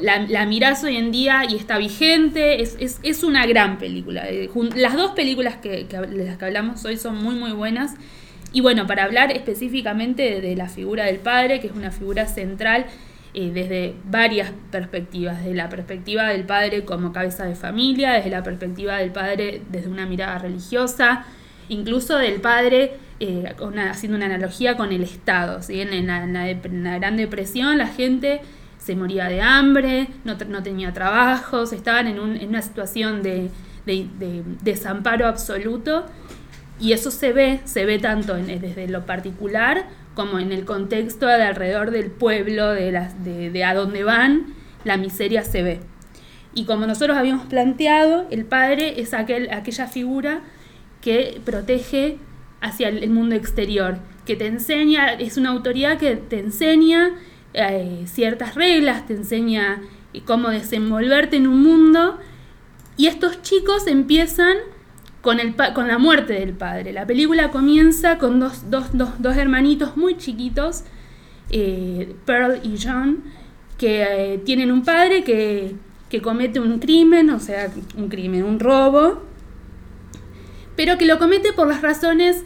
la, la mirás hoy en día y está vigente. Es, es, es una gran película. Eh, las dos películas que, de las que hablamos hoy son muy, muy buenas. Y bueno, para hablar específicamente de, la figura del padre, que es una figura central eh, desde varias perspectivas, desde la perspectiva del padre como cabeza de familia, desde la perspectiva del padre desde una mirada religiosa, incluso del padre eh, una- haciendo una analogía con el Estado. ¿sí? En la Gran Depresión la gente se moría de hambre, no, no tenía trabajos, estaban en, un- en una situación de, de- de desamparo absoluto y eso se ve, se ve tanto en- desde lo particular como en el contexto de alrededor del pueblo, de, las, de, a dónde van, la miseria se ve. Y como nosotros habíamos planteado, el padre es aquel, aquella figura que protege hacia el mundo exterior, que te enseña, es una autoridad que te enseña eh, ciertas reglas, te enseña eh, cómo desenvolverte en un mundo, y estos chicos empiezan con, el, con la muerte del padre. La película comienza con dos, dos, dos, dos hermanitos muy chiquitos, eh, Pearl y John, que tienen un padre que, que comete un crimen, o sea, un crimen, un robo, pero que lo comete por las razones,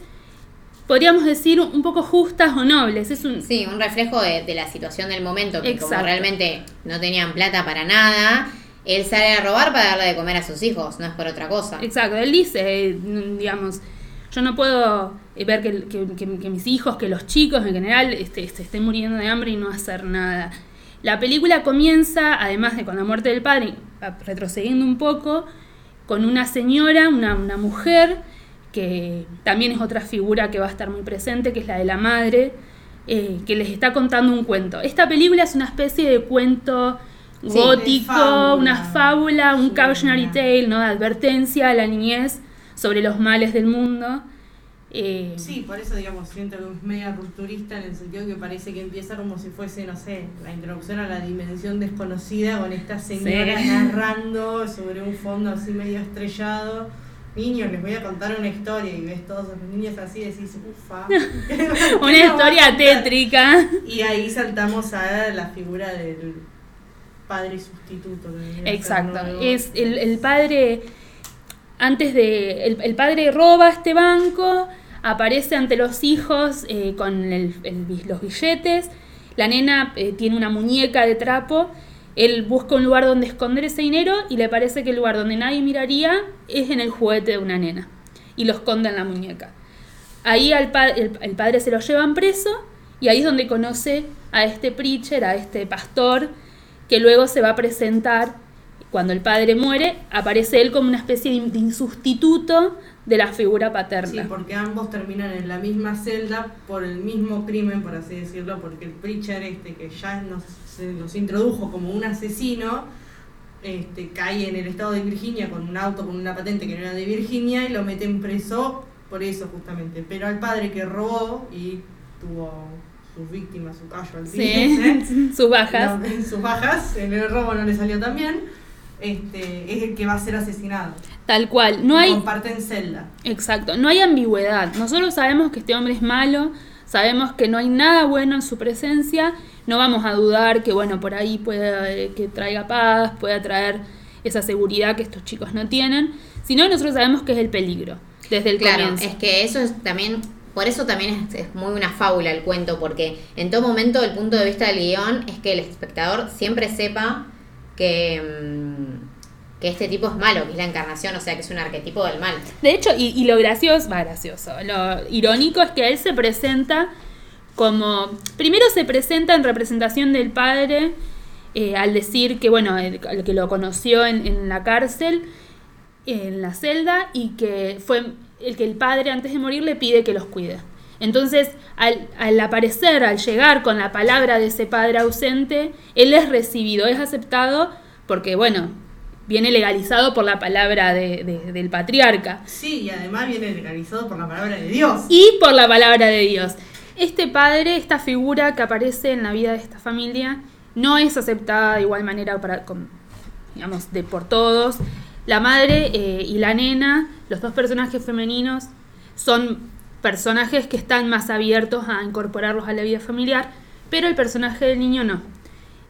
podríamos decir, un poco justas o nobles. Es un, Sí, un reflejo de, de la situación del momento, que como Exacto. realmente no tenían plata para nada, él sale a robar para darle de comer a sus hijos, no es por otra cosa. Exacto, él dice, eh, digamos, yo no puedo eh, ver que, que- que- que mis hijos, que los chicos en general este, se estén muriendo de hambre y no hacer nada. La película comienza, además de con la muerte del padre, retrocediendo un poco, con una señora, una, una mujer, que también es otra figura que va a estar muy presente, que es la de la madre, eh, que les está contando un cuento. Esta película es una especie de cuento Sí, gótico, de fábula. una fábula, un Sí, cautionary tale, ¿no? De advertencia a la niñez sobre los males del mundo. Eh, Sí, por eso, digamos, siento que es media rupturista en el sentido que parece que empieza como si fuese, no sé, la introducción a la dimensión desconocida con esta señora Sí. narrando sobre un fondo así medio estrellado. Niños, les voy a contar una historia y ves todos los niños así y decís, ufa. <laughs> <laughs> una historia tétrica. Y ahí saltamos a la figura del padre sustituto. Exacto. Es el, el padre, antes de, el, el padre roba este banco, aparece ante los hijos eh, con el- los billetes, la nena eh, tiene una muñeca de trapo, él busca un lugar donde esconder ese dinero y le parece que el lugar donde nadie miraría es en el juguete de una nena y lo esconde en la muñeca. Ahí al el padre se lo llevan preso y ahí es donde conoce a este preacher, a este pastor, que luego se va a presentar, cuando el padre muere, aparece él como una especie de, de sustituto de la figura Sí, paterna. porque ambos terminan en la misma celda por el mismo crimen, por así decirlo, porque el preacher este que ya nos, se nos introdujo como un asesino, este, cae en el estado de Virginia con un auto con una patente que no era de Virginia y lo meten preso por eso justamente. Pero al padre que robó y tuvo sus víctimas, su callo al Sí, <laughs> sus bajas. no, en sus bajas, en el robo no le salió tan bien, este, es el que va a ser asesinado. Tal cual. No hay, Comparten celda. Exacto, no hay ambigüedad. Nosotros sabemos que este hombre es malo, sabemos que no hay nada bueno en su presencia, no vamos a dudar que bueno, por ahí pueda eh, que traiga paz, pueda traer esa seguridad que estos chicos no tienen, sino nosotros sabemos que es el peligro desde el Claro, comienzo. es que eso es también, por eso también es, es muy una fábula el cuento, porque en todo momento el punto de vista del guion es que el espectador siempre sepa que, mm, que este tipo es malo, que es la encarnación, o sea, que es un arquetipo del mal. De hecho, y, y lo gracioso, va gracioso, lo irónico es que él se presenta como, primero se presenta en representación del padre, eh, al decir que, bueno, el, el que lo conoció en, en la cárcel, en la celda, y que fue el que el padre antes de morir le pide que los cuide. Entonces, al, al aparecer, al llegar con la palabra de ese padre ausente, él es recibido, es aceptado, porque, bueno, viene legalizado por la palabra de- de- del patriarca Sí, y además viene legalizado por la palabra de Dios. y por la palabra de Dios. Este padre, esta figura que aparece en la vida de esta familia, no es aceptada de igual manera para, con- digamos, de por todos. La madre eh, y la nena, los dos personajes femeninos, son personajes que están más abiertos a incorporarlos a la vida familiar, pero el personaje del niño no.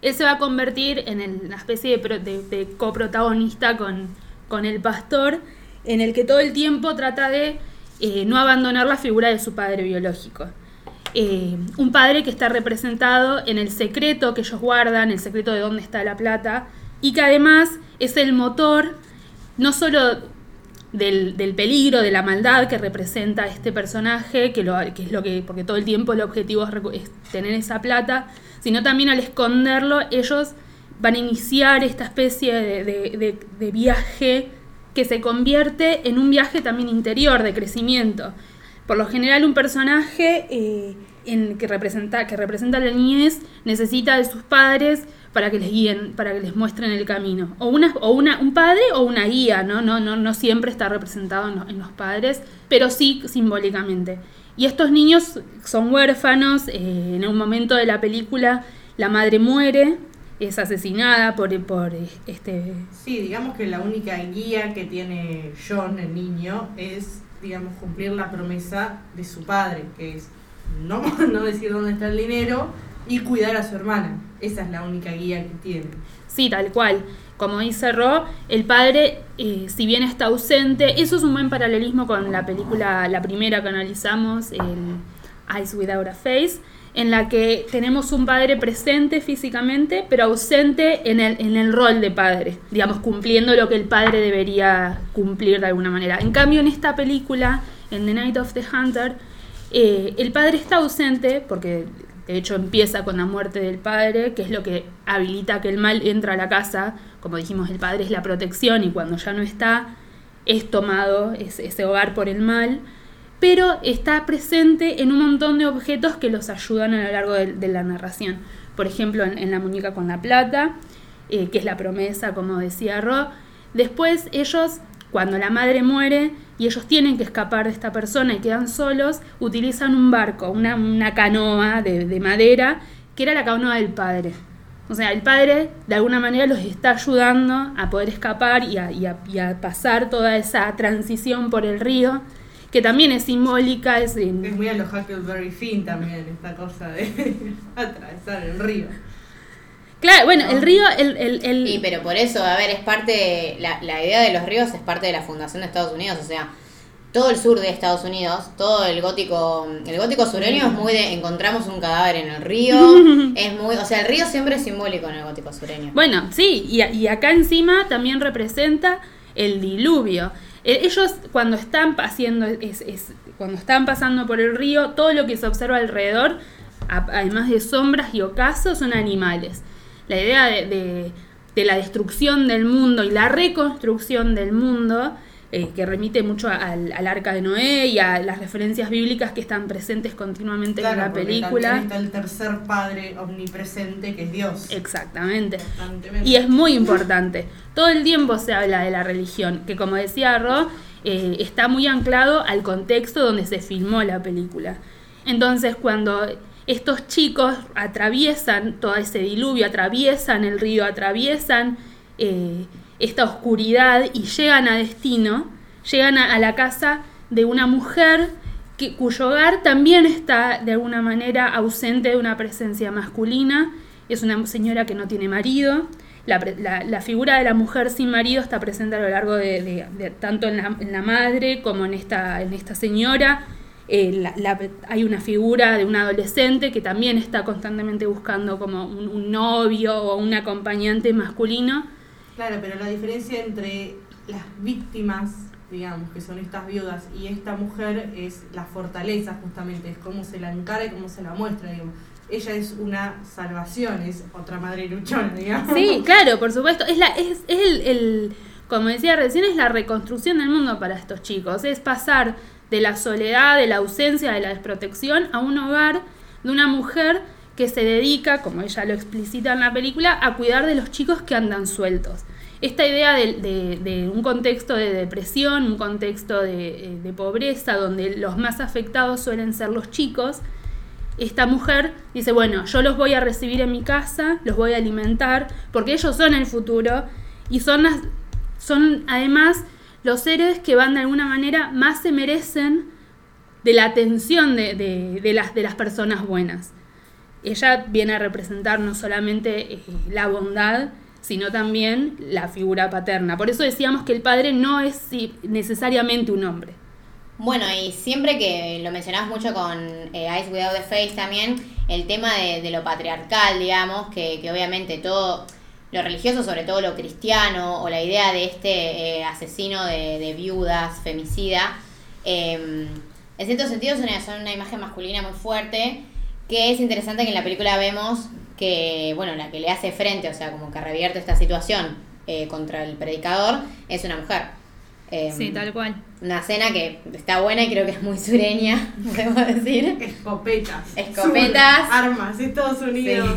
Él se va a convertir en una especie de, pro- de- de coprotagonista con, con el pastor, en el que todo el tiempo trata de eh, no abandonar la figura de su padre biológico. Eh, un padre que está representado en el secreto que ellos guardan, el secreto de dónde está la plata, y que además es el motor no solo del, peligro, de la maldad que representa este personaje, que, lo, que es lo que, porque todo el tiempo el objetivo es, es tener esa plata, sino también al esconderlo, ellos van a iniciar esta especie de viaje que se convierte en un viaje también interior, de crecimiento. Por lo general, un personaje eh, en, que, representa, que representa la niñez necesita de sus padres para que les guíen, para que les muestren el camino. O, una, o una, un padre o una guía, ¿no? No, no, no siempre está representado en los, en los padres, pero sí simbólicamente. Y estos niños son huérfanos, eh, en un momento de la película la madre muere, es asesinada por, por este... Sí, digamos que la única guía que tiene John, el niño, es, digamos, cumplir la promesa de su padre, que es no, <laughs> no decir dónde está el dinero y cuidar a su hermana. Esa es la única guía que tiene. Sí, tal cual. Como dice Ro, el padre, eh, si bien está ausente, eso es un buen paralelismo con la película, la primera que analizamos, el Eyes Without a Face, en la que tenemos un padre presente físicamente, pero ausente en el, en el rol de padre, digamos, cumpliendo lo que el padre debería cumplir de alguna manera. En cambio, en esta película, en The Night of the Hunter, eh, el padre está ausente porque de hecho empieza con la muerte del padre, que es lo que habilita que el mal entra a la casa. Como dijimos, el padre es la protección y cuando ya no está, es tomado ese, hogar por el mal. pero está presente en un montón de objetos que los ayudan a lo largo de, la narración. Por ejemplo, en, en La muñeca con la plata, eh, que es la promesa, como decía Ro. Después ellos, cuando la madre muere y ellos tienen que escapar de esta persona y quedan solos, utilizan un barco, una, una canoa de, de madera, que era la canoa del padre. O sea, el padre de alguna manera los está ayudando a poder escapar y a, y a- y a pasar toda esa transición por el río, que también es simbólica, es Es muy a los Huckleberry Finn también, esta cosa de <laughs> atravesar el río. Claro, bueno, el río, el, el, el- Y pero por eso, a ver, es parte, la, la idea de los ríos es parte de la fundación de Estados Unidos, o sea, todo el sur de Estados Unidos, todo el gótico, el gótico sureño es muy de encontramos un cadáver en el río, <laughs> es muy, o sea, el río siempre es simbólico en el gótico sureño. Bueno, sí, y, y acá encima también representa el diluvio. Eh, Ellos cuando están haciendo, es, es- cuando están pasando por el río, todo lo que se observa alrededor, además de sombras y ocasos, son animales. La idea de, de- de la destrucción del mundo y la reconstrucción del mundo, eh, que remite mucho al, al arca de Noé y a las referencias bíblicas que están presentes continuamente en la película. está el tercer padre omnipresente que es Dios. Exactamente. Y es muy importante. Todo el tiempo se habla de la religión, que como decía Ro, eh, está muy anclado al contexto donde se filmó la película. Entonces, cuando estos chicos atraviesan todo ese diluvio, atraviesan el río, atraviesan eh, esta oscuridad y llegan a destino, llegan a, la casa de una mujer cuyo hogar también está de alguna manera ausente de una presencia masculina. Es una señora que no tiene marido. La, figura de la mujer sin marido está presente a lo largo de- tanto en la, en la madre como en esta, en esta señora. Eh, la- la- hay una figura de un adolescente que también está constantemente buscando como un, un novio o un acompañante masculino. Claro, pero la diferencia entre las víctimas, digamos, que son estas viudas, y esta mujer es la fortaleza, justamente, es cómo se la encara y cómo se la muestra, digamos. Ella es una salvación, es otra madre luchona, digamos. Sí, claro, por supuesto. Es, la, es, es el, el- como decía recién, es la reconstrucción del mundo para estos chicos. Es pasar de la soledad, de la ausencia, de la desprotección a un hogar de una mujer que se dedica, como ella lo explicita en la película, a cuidar de los chicos que andan sueltos. Esta idea de, un contexto de depresión, un contexto de, eh, de pobreza, donde los más afectados suelen ser los chicos, esta mujer dice, bueno, yo los voy a recibir en mi casa, los voy a alimentar, porque ellos son el futuro y son, las, son además los seres que van de alguna manera más se merecen de la atención de, de- las, de las personas buenas. Ella viene a representar no solamente eh, la bondad, sino también la figura paterna. Por eso decíamos que el padre no es necesariamente un hombre. Bueno, y siempre que lo mencionabas mucho con eh, Eyes Without the Face también, el tema de, de lo patriarcal, digamos, que, que obviamente todo lo religioso, sobre todo lo cristiano, o la idea de este eh, asesino de, de viudas, femicida, eh, en cierto sentido son una, una imagen masculina muy fuerte, que es interesante que en la película vemos que, bueno, la que le hace frente, o sea, como que revierte esta situación eh, contra el predicador, es una mujer. Eh, Sí, tal cual. Una cena que está buena y creo que es muy sureña, <laughs> podemos decir. Escopetas. Escopetas. Sur, armas, Estados Unidos.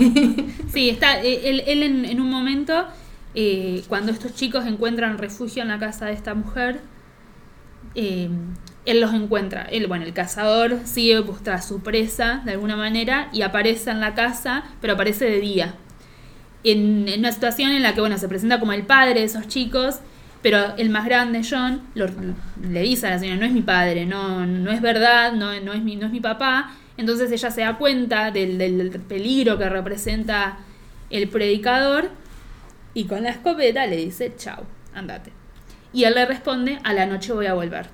Sí, <laughs> está. eh, Él, él en, en un momento, eh, cuando estos chicos encuentran refugio en la casa de esta mujer, eh, él los encuentra. Él, bueno, el cazador sigue pues, tras su presa de alguna manera y aparece en la casa, pero aparece de día. En, en una situación en la que, bueno, se presenta como el padre de esos chicos, pero el más grande, John, lo- le dice a la señora, no es mi padre, no, no es verdad, no, no, es mi, no es mi papá. Entonces ella se da cuenta del, del peligro que representa el predicador y con la escopeta le dice, chao, andate. Y él le responde, a la noche voy a volver.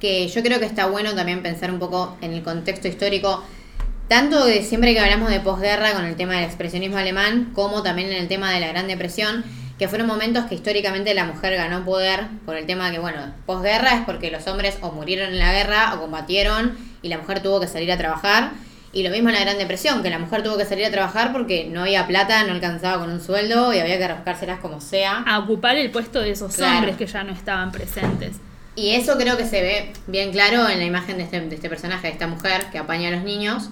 que yo creo que está bueno también pensar un poco en el contexto histórico, tanto de siempre que hablamos de posguerra con el tema del expresionismo alemán, como también en el tema de la Gran Depresión, que fueron momentos que históricamente la mujer ganó poder por el tema que, bueno, posguerra es porque los hombres o murieron en la guerra o combatieron y la mujer tuvo que salir a trabajar. Y lo mismo en la Gran Depresión, que la mujer tuvo que salir a trabajar porque no había plata, no alcanzaba con un sueldo y había que rascárselas como sea. A ocupar el puesto de esos Claro. hombres que ya no estaban presentes. Y eso creo que se ve bien claro en la imagen de este, de este personaje, de esta mujer que apaña a los niños.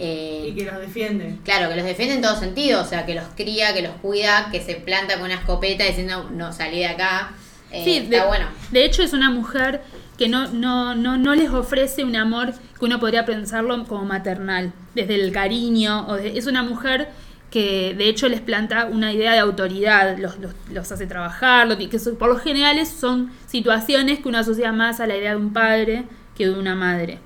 Eh, Y que los defiende. Claro, que los defiende en todo sentido, o sea, que los cría, que los cuida, que se planta con una escopeta diciendo, no, salí de acá. Eh, Sí, está de, bueno. de hecho es una mujer que no, no, no, no les ofrece un amor que uno podría pensarlo como maternal, desde el cariño. O de- es una mujer que de hecho les planta una idea de autoridad, los, los, los hace trabajar, lo que son- por lo general son situaciones que uno asocia más a la idea de un padre que de una madre.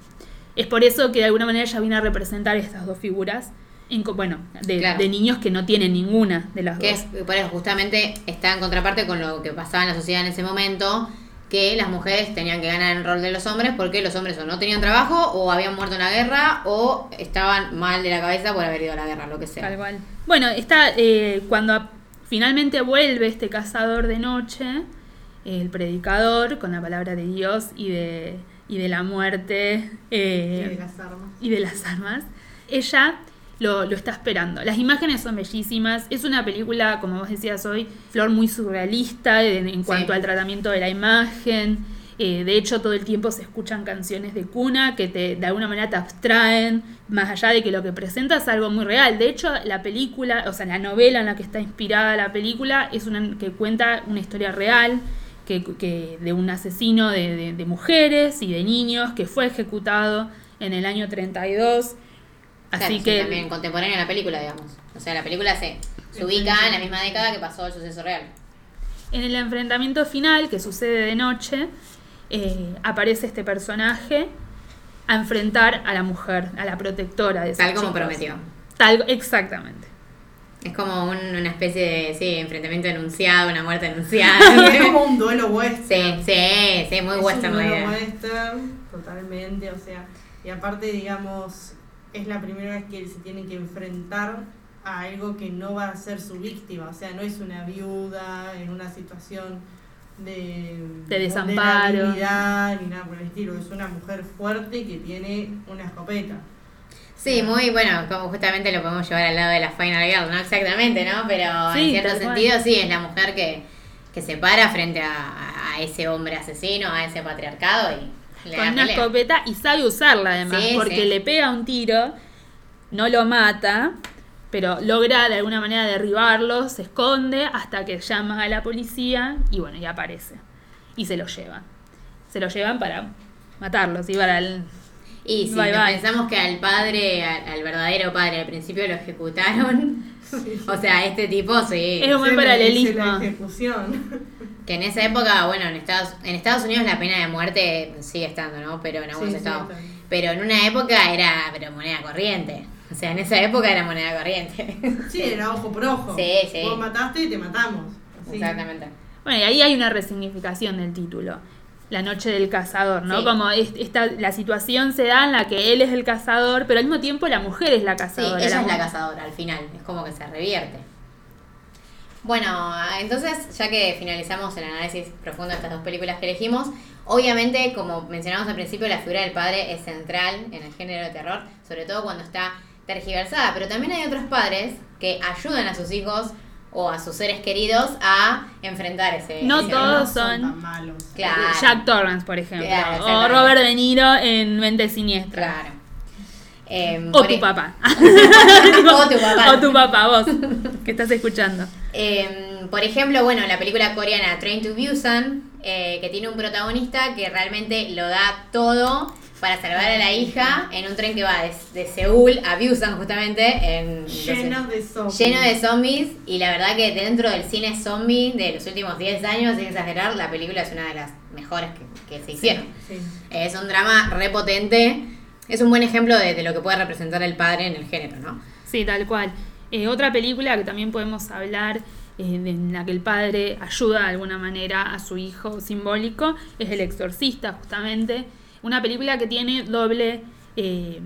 Es por eso que de alguna manera ella viene a representar estas dos figuras, en bueno, de, Claro. de niños que no tienen ninguna de las Que dos. es, por eso justamente está en contraparte con lo que pasaba en la sociedad en ese momento, que las mujeres tenían que ganar el rol de los hombres porque los hombres o no tenían trabajo o habían muerto en la guerra o estaban mal de la cabeza por haber ido a la guerra, lo que sea. Tal cual. Bueno, está eh, cuando finalmente vuelve este cazador de noche, el predicador, con la palabra de Dios y de, y de la muerte eh, Y de las armas. y de las armas, ella lo, lo está esperando. Las imágenes son bellísimas. Es una película, como vos decías hoy, Flor, muy surrealista en, en cuanto Sí. al tratamiento de la imagen. Eh, de hecho, todo el tiempo se escuchan canciones de cuna que te, de alguna manera te abstraen, más allá de que lo que presenta es algo muy real. De hecho, la película, o sea, la novela en la que está inspirada la película es una que cuenta una historia real que, que- de un asesino de, de- de mujeres y de niños que fue ejecutado en el año 32. Claro, Así sí, que también contemporánea a la película, digamos. O sea, la película se, se ubica en la misma década que pasó el suceso real. en el enfrentamiento final, que sucede de noche, eh, aparece este personaje a enfrentar a la mujer, a la protectora de Tal como chicos. prometió. Tal, exactamente. Es como un- una especie de sí, enfrentamiento anunciado, una muerte <laughs> es anunciada. como un duelo western. sí, sí, sí, muy es western un duelo western, totalmente, o sea, y aparte, digamos, es la primera vez que él se tiene que enfrentar a algo que no va a ser su víctima, o sea, no es una viuda en una situación de, De desamparo. ni nada por el estilo, es una mujer fuerte que tiene una escopeta. Sí, muy bueno, como justamente lo podemos llevar al lado de la Final Girl, no exactamente, ¿no? Pero Sí, en cierto cual. sentido sí, es la mujer que, que se para frente a, a ese hombre asesino, a ese patriarcado y le Con da una pelea. escopeta y sabe usarla además, Sí, porque sí. le pega un tiro, no lo mata, pero logra de alguna manera derribarlo, se esconde hasta que llama a la policía y bueno, y aparece. Y se lo llevan. Se lo llevan para matarlos y para el... Y si Bye, nos bye. pensamos que al padre, al, al verdadero padre, al principio lo ejecutaron, <laughs> o sea, este tipo sí. Es un buen paralelismo. La ejecución. <laughs> Que en esa época, bueno, en Estados, en Estados Unidos la pena de muerte sigue estando, ¿no? Pero en algunos Sí, estados. Pero en una época era pero moneda corriente. O sea, en esa época era moneda corriente. <laughs> Sí, era ojo por ojo. Sí, sí. Vos mataste y te matamos. Exactamente. Bueno, y ahí hay una resignificación del título. La noche del cazador, ¿no? Sí. Como es- esta, la situación se da en la que él es el cazador, pero al mismo tiempo la mujer es la Sí, cazadora. ella es la cazadora al final. Es como que se revierte. Bueno, entonces, ya que finalizamos el análisis profundo de estas dos películas que elegimos, obviamente, como mencionamos al principio, la figura del padre es central en el género de terror, sobre todo cuando está tergiversada, pero también hay otros padres que ayudan a sus hijos o a sus seres queridos a enfrentar ese... No ese todos son- tan malos. Claro. Jack Torrance, por ejemplo. Claro, o. Robert De Niro en Mente Siniestra. Claro. Em, O tu e- papá. <laughs> o tu papá. o tu papá, vos, que estás escuchando. Em, por ejemplo, bueno, la película coreana Train to Busan, eh, que tiene un protagonista que realmente lo da todo para salvar a la hija en un tren que va de, de Seúl a Busan, justamente, en, Lleno de zombies. lleno de zombies. Y la verdad que dentro del cine zombie de los últimos 10 años, sin exagerar, la película es una de las mejores que, que se hicieron. Sí. Es un drama repotente. Es un buen ejemplo de, de lo que puede representar el padre en el género, ¿no? Sí, tal cual. Eh, otra película que también podemos hablar, eh, en la que el padre ayuda de alguna manera a su hijo simbólico, es El Exorcista, justamente. Una película que tiene doble, eh,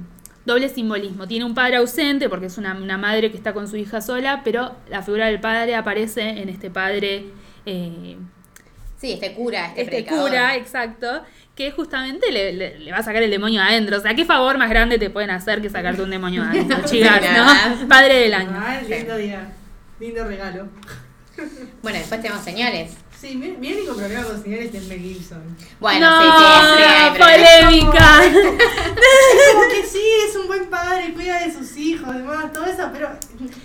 doble simbolismo. Tiene un padre ausente, porque es una, una madre que está con su hija sola, pero la figura del padre aparece en este padre. eh, Sí, este cura, este, este cura, exacto, que justamente le, le- le va a sacar el demonio adentro. O sea, ¿qué favor más grande te pueden hacer que sacarte un demonio <laughs> adentro, chicas. ¿no? Padre del año. Ah, lindo día. Lindo regalo. Bueno, después tenemos señales. Sí, mi, mi único problema con señales es Mel Gibson. Bueno, no, sí, sí, sí, <laughs> polémica. <laughs> Es como que sí, es un buen padre, cuida de sus hijos, demás, todo eso, pero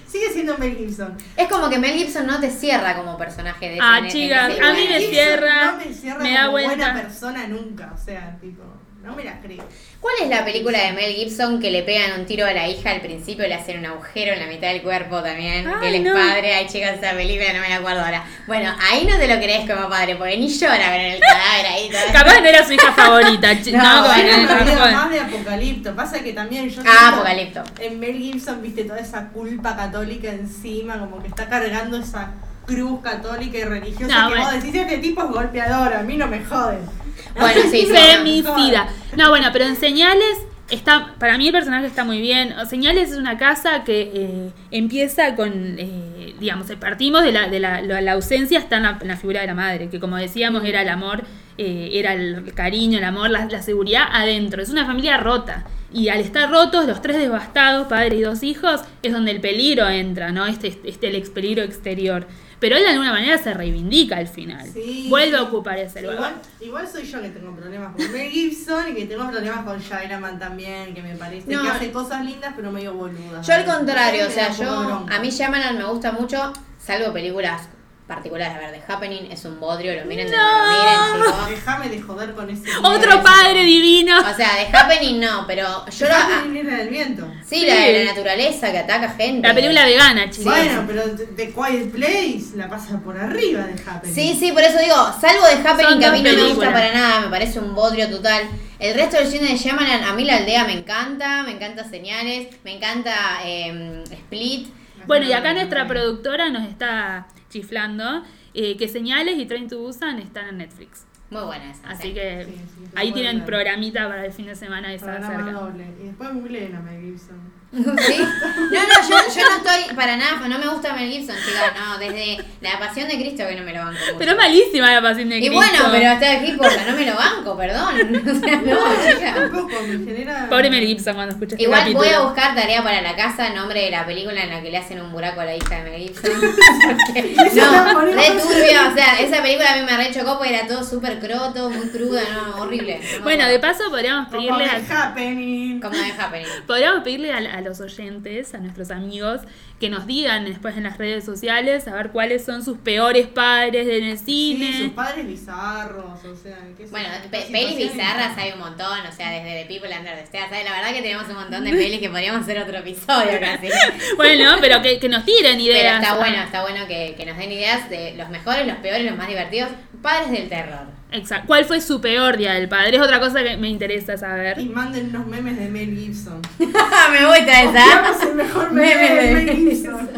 sigue siendo Mel Gibson. Es como que Mel Gibson no te cierra como personaje de Ah, chicas, a mí me cierra, no me cierra me da como vuelta. buena persona nunca, o sea, tipo, no me la creo. ¿Cuál es la película de Mel Gibson que le pegan un tiro a la hija al principio y le hacen un agujero en la mitad del cuerpo también? Ay, él es no. padre. Ay, chicas, esa película no me la acuerdo ahora. Bueno, ahí no te lo crees como padre, porque ni llora ver el cadáver ahí. Capaz no era su hija favorita, <laughs> No, no, bueno, Rajoy. más de Apocalipto, pasa que también yo Ah, Apocalipto. En Mel Gibson, viste, toda esa culpa católica encima, como que está cargando esa cruz católica y religiosa No, que bueno. vos decís, este tipo es golpeador, a mí no me joden. Bueno, <laughs> sí. Femicida. No, bueno, pero en señales está, para mí el personaje está muy bien. Señales es una casa que eh, empieza con, eh, digamos, eh, partimos de la, de la, la- la ausencia está en la, en la figura de la madre, que como decíamos era el amor, eh, era el cariño, el amor, la, la seguridad adentro. Es una familia rota. Y al estar rotos, los tres devastados, padre y dos hijos, es donde el peligro entra, ¿no? Este, este el ex peligro exterior. Pero él de alguna manera se reivindica al final. Sí. Vuelve a ocupar ese lugar. Igual, igual soy yo que tengo problemas con Mel Gibson y que tengo problemas con Shairaman también, que me parece No. que hace cosas lindas pero medio boludas. Yo al contrario, o Me sea, yo a mí Shyamalan me gusta mucho, salvo películas particulares. A ver, The Happening es un bodrio, lo miren de No. donde lo miren, chicos. Déjame de joder con ese. Otro padre divino. O sea, The Happening no, pero yo Yo la... la del viento. Sí, la de la naturaleza que ataca gente. La película vegana, chicos. Bueno, pero The Quiet Place la pasa por arriba de Happening. Sí, sí, por eso digo, salvo de Happening Son que a mí no me gusta para nada, me parece un bodrio total. El resto del cine de Shyamalan, a mí la aldea me encanta, me encanta Señales, me encanta eh, Split. Bueno, y acá nuestra productora nos está chiflando eh, que Señales y Train to Busan están en Netflix. Muy buena esa. Así sí. que Sí, sí, sí, ahí tienen programita para el fin de semana esa Programa cerca. doble. Y después googleen a Mel Gibson. <laughs> ¿Sí? No, no, yo, yo no estoy para nada, no me gusta Mel Gibson, chicas, no, desde La Pasión de Cristo que no me lo banco. mucho. Pero es malísima la pasión de Y Cristo. bueno, pero hasta aquí porque no me lo banco, perdón. <laughs> O sea, no, chica. Tampoco me genera. Pobre Mel Gibson cuando escucha este Igual voy a buscar tarea para la casa, nombre de la película en la que le hacen un buraco a la hija de Mel Gibson. <laughs> No, re turbio, o sea, esa película a mí me re chocó porque era todo súper croto, muy cruda, no, horrible. no Bueno, de paso podríamos Como pedirle de a, Happening. Como de Happening. podríamos pedirle a, a los oyentes, a nuestros amigos, que nos digan después en las redes sociales a ver cuáles son sus peores padres en el Sí, cine. sus padres bizarros, o sea, qué Bueno, pe- pelis bizarras hay un montón, o sea, desde The People Under the Stairs, ¿sabes? La verdad que tenemos un montón de pelis que podríamos hacer otro episodio casi. <laughs> Bueno, pero que, que nos tiren Pero ideas. está bueno, está bueno que, que nos den ideas de los mejores, los peores, los más divertidos, padres del terror. Exacto. ¿Cuál fue su peor día del padre? Es otra cosa que me interesa saber. Y manden unos memes de Mel Gibson. <laughs> Me gusta Copiamos el mejor meme Meme de de Mel Gibson.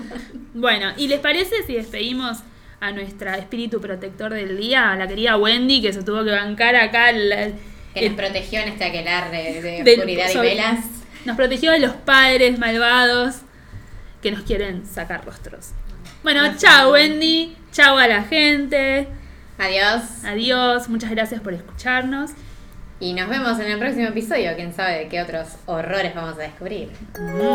Bueno, ¿y les parece si despedimos a nuestra espíritu protector del día, a la querida Wendy, que se tuvo que bancar acá el- Que el- nos protegió en este aquelarre de del- oscuridad y velas. Nos protegió de los padres malvados que nos quieren sacar rostros. Bueno, Gracias, chao Wendy. Wendy, chao a la gente, Adiós. adiós, muchas gracias por escucharnos. Y nos vemos en el próximo episodio. Quién sabe de qué otros horrores vamos a descubrir. Mm.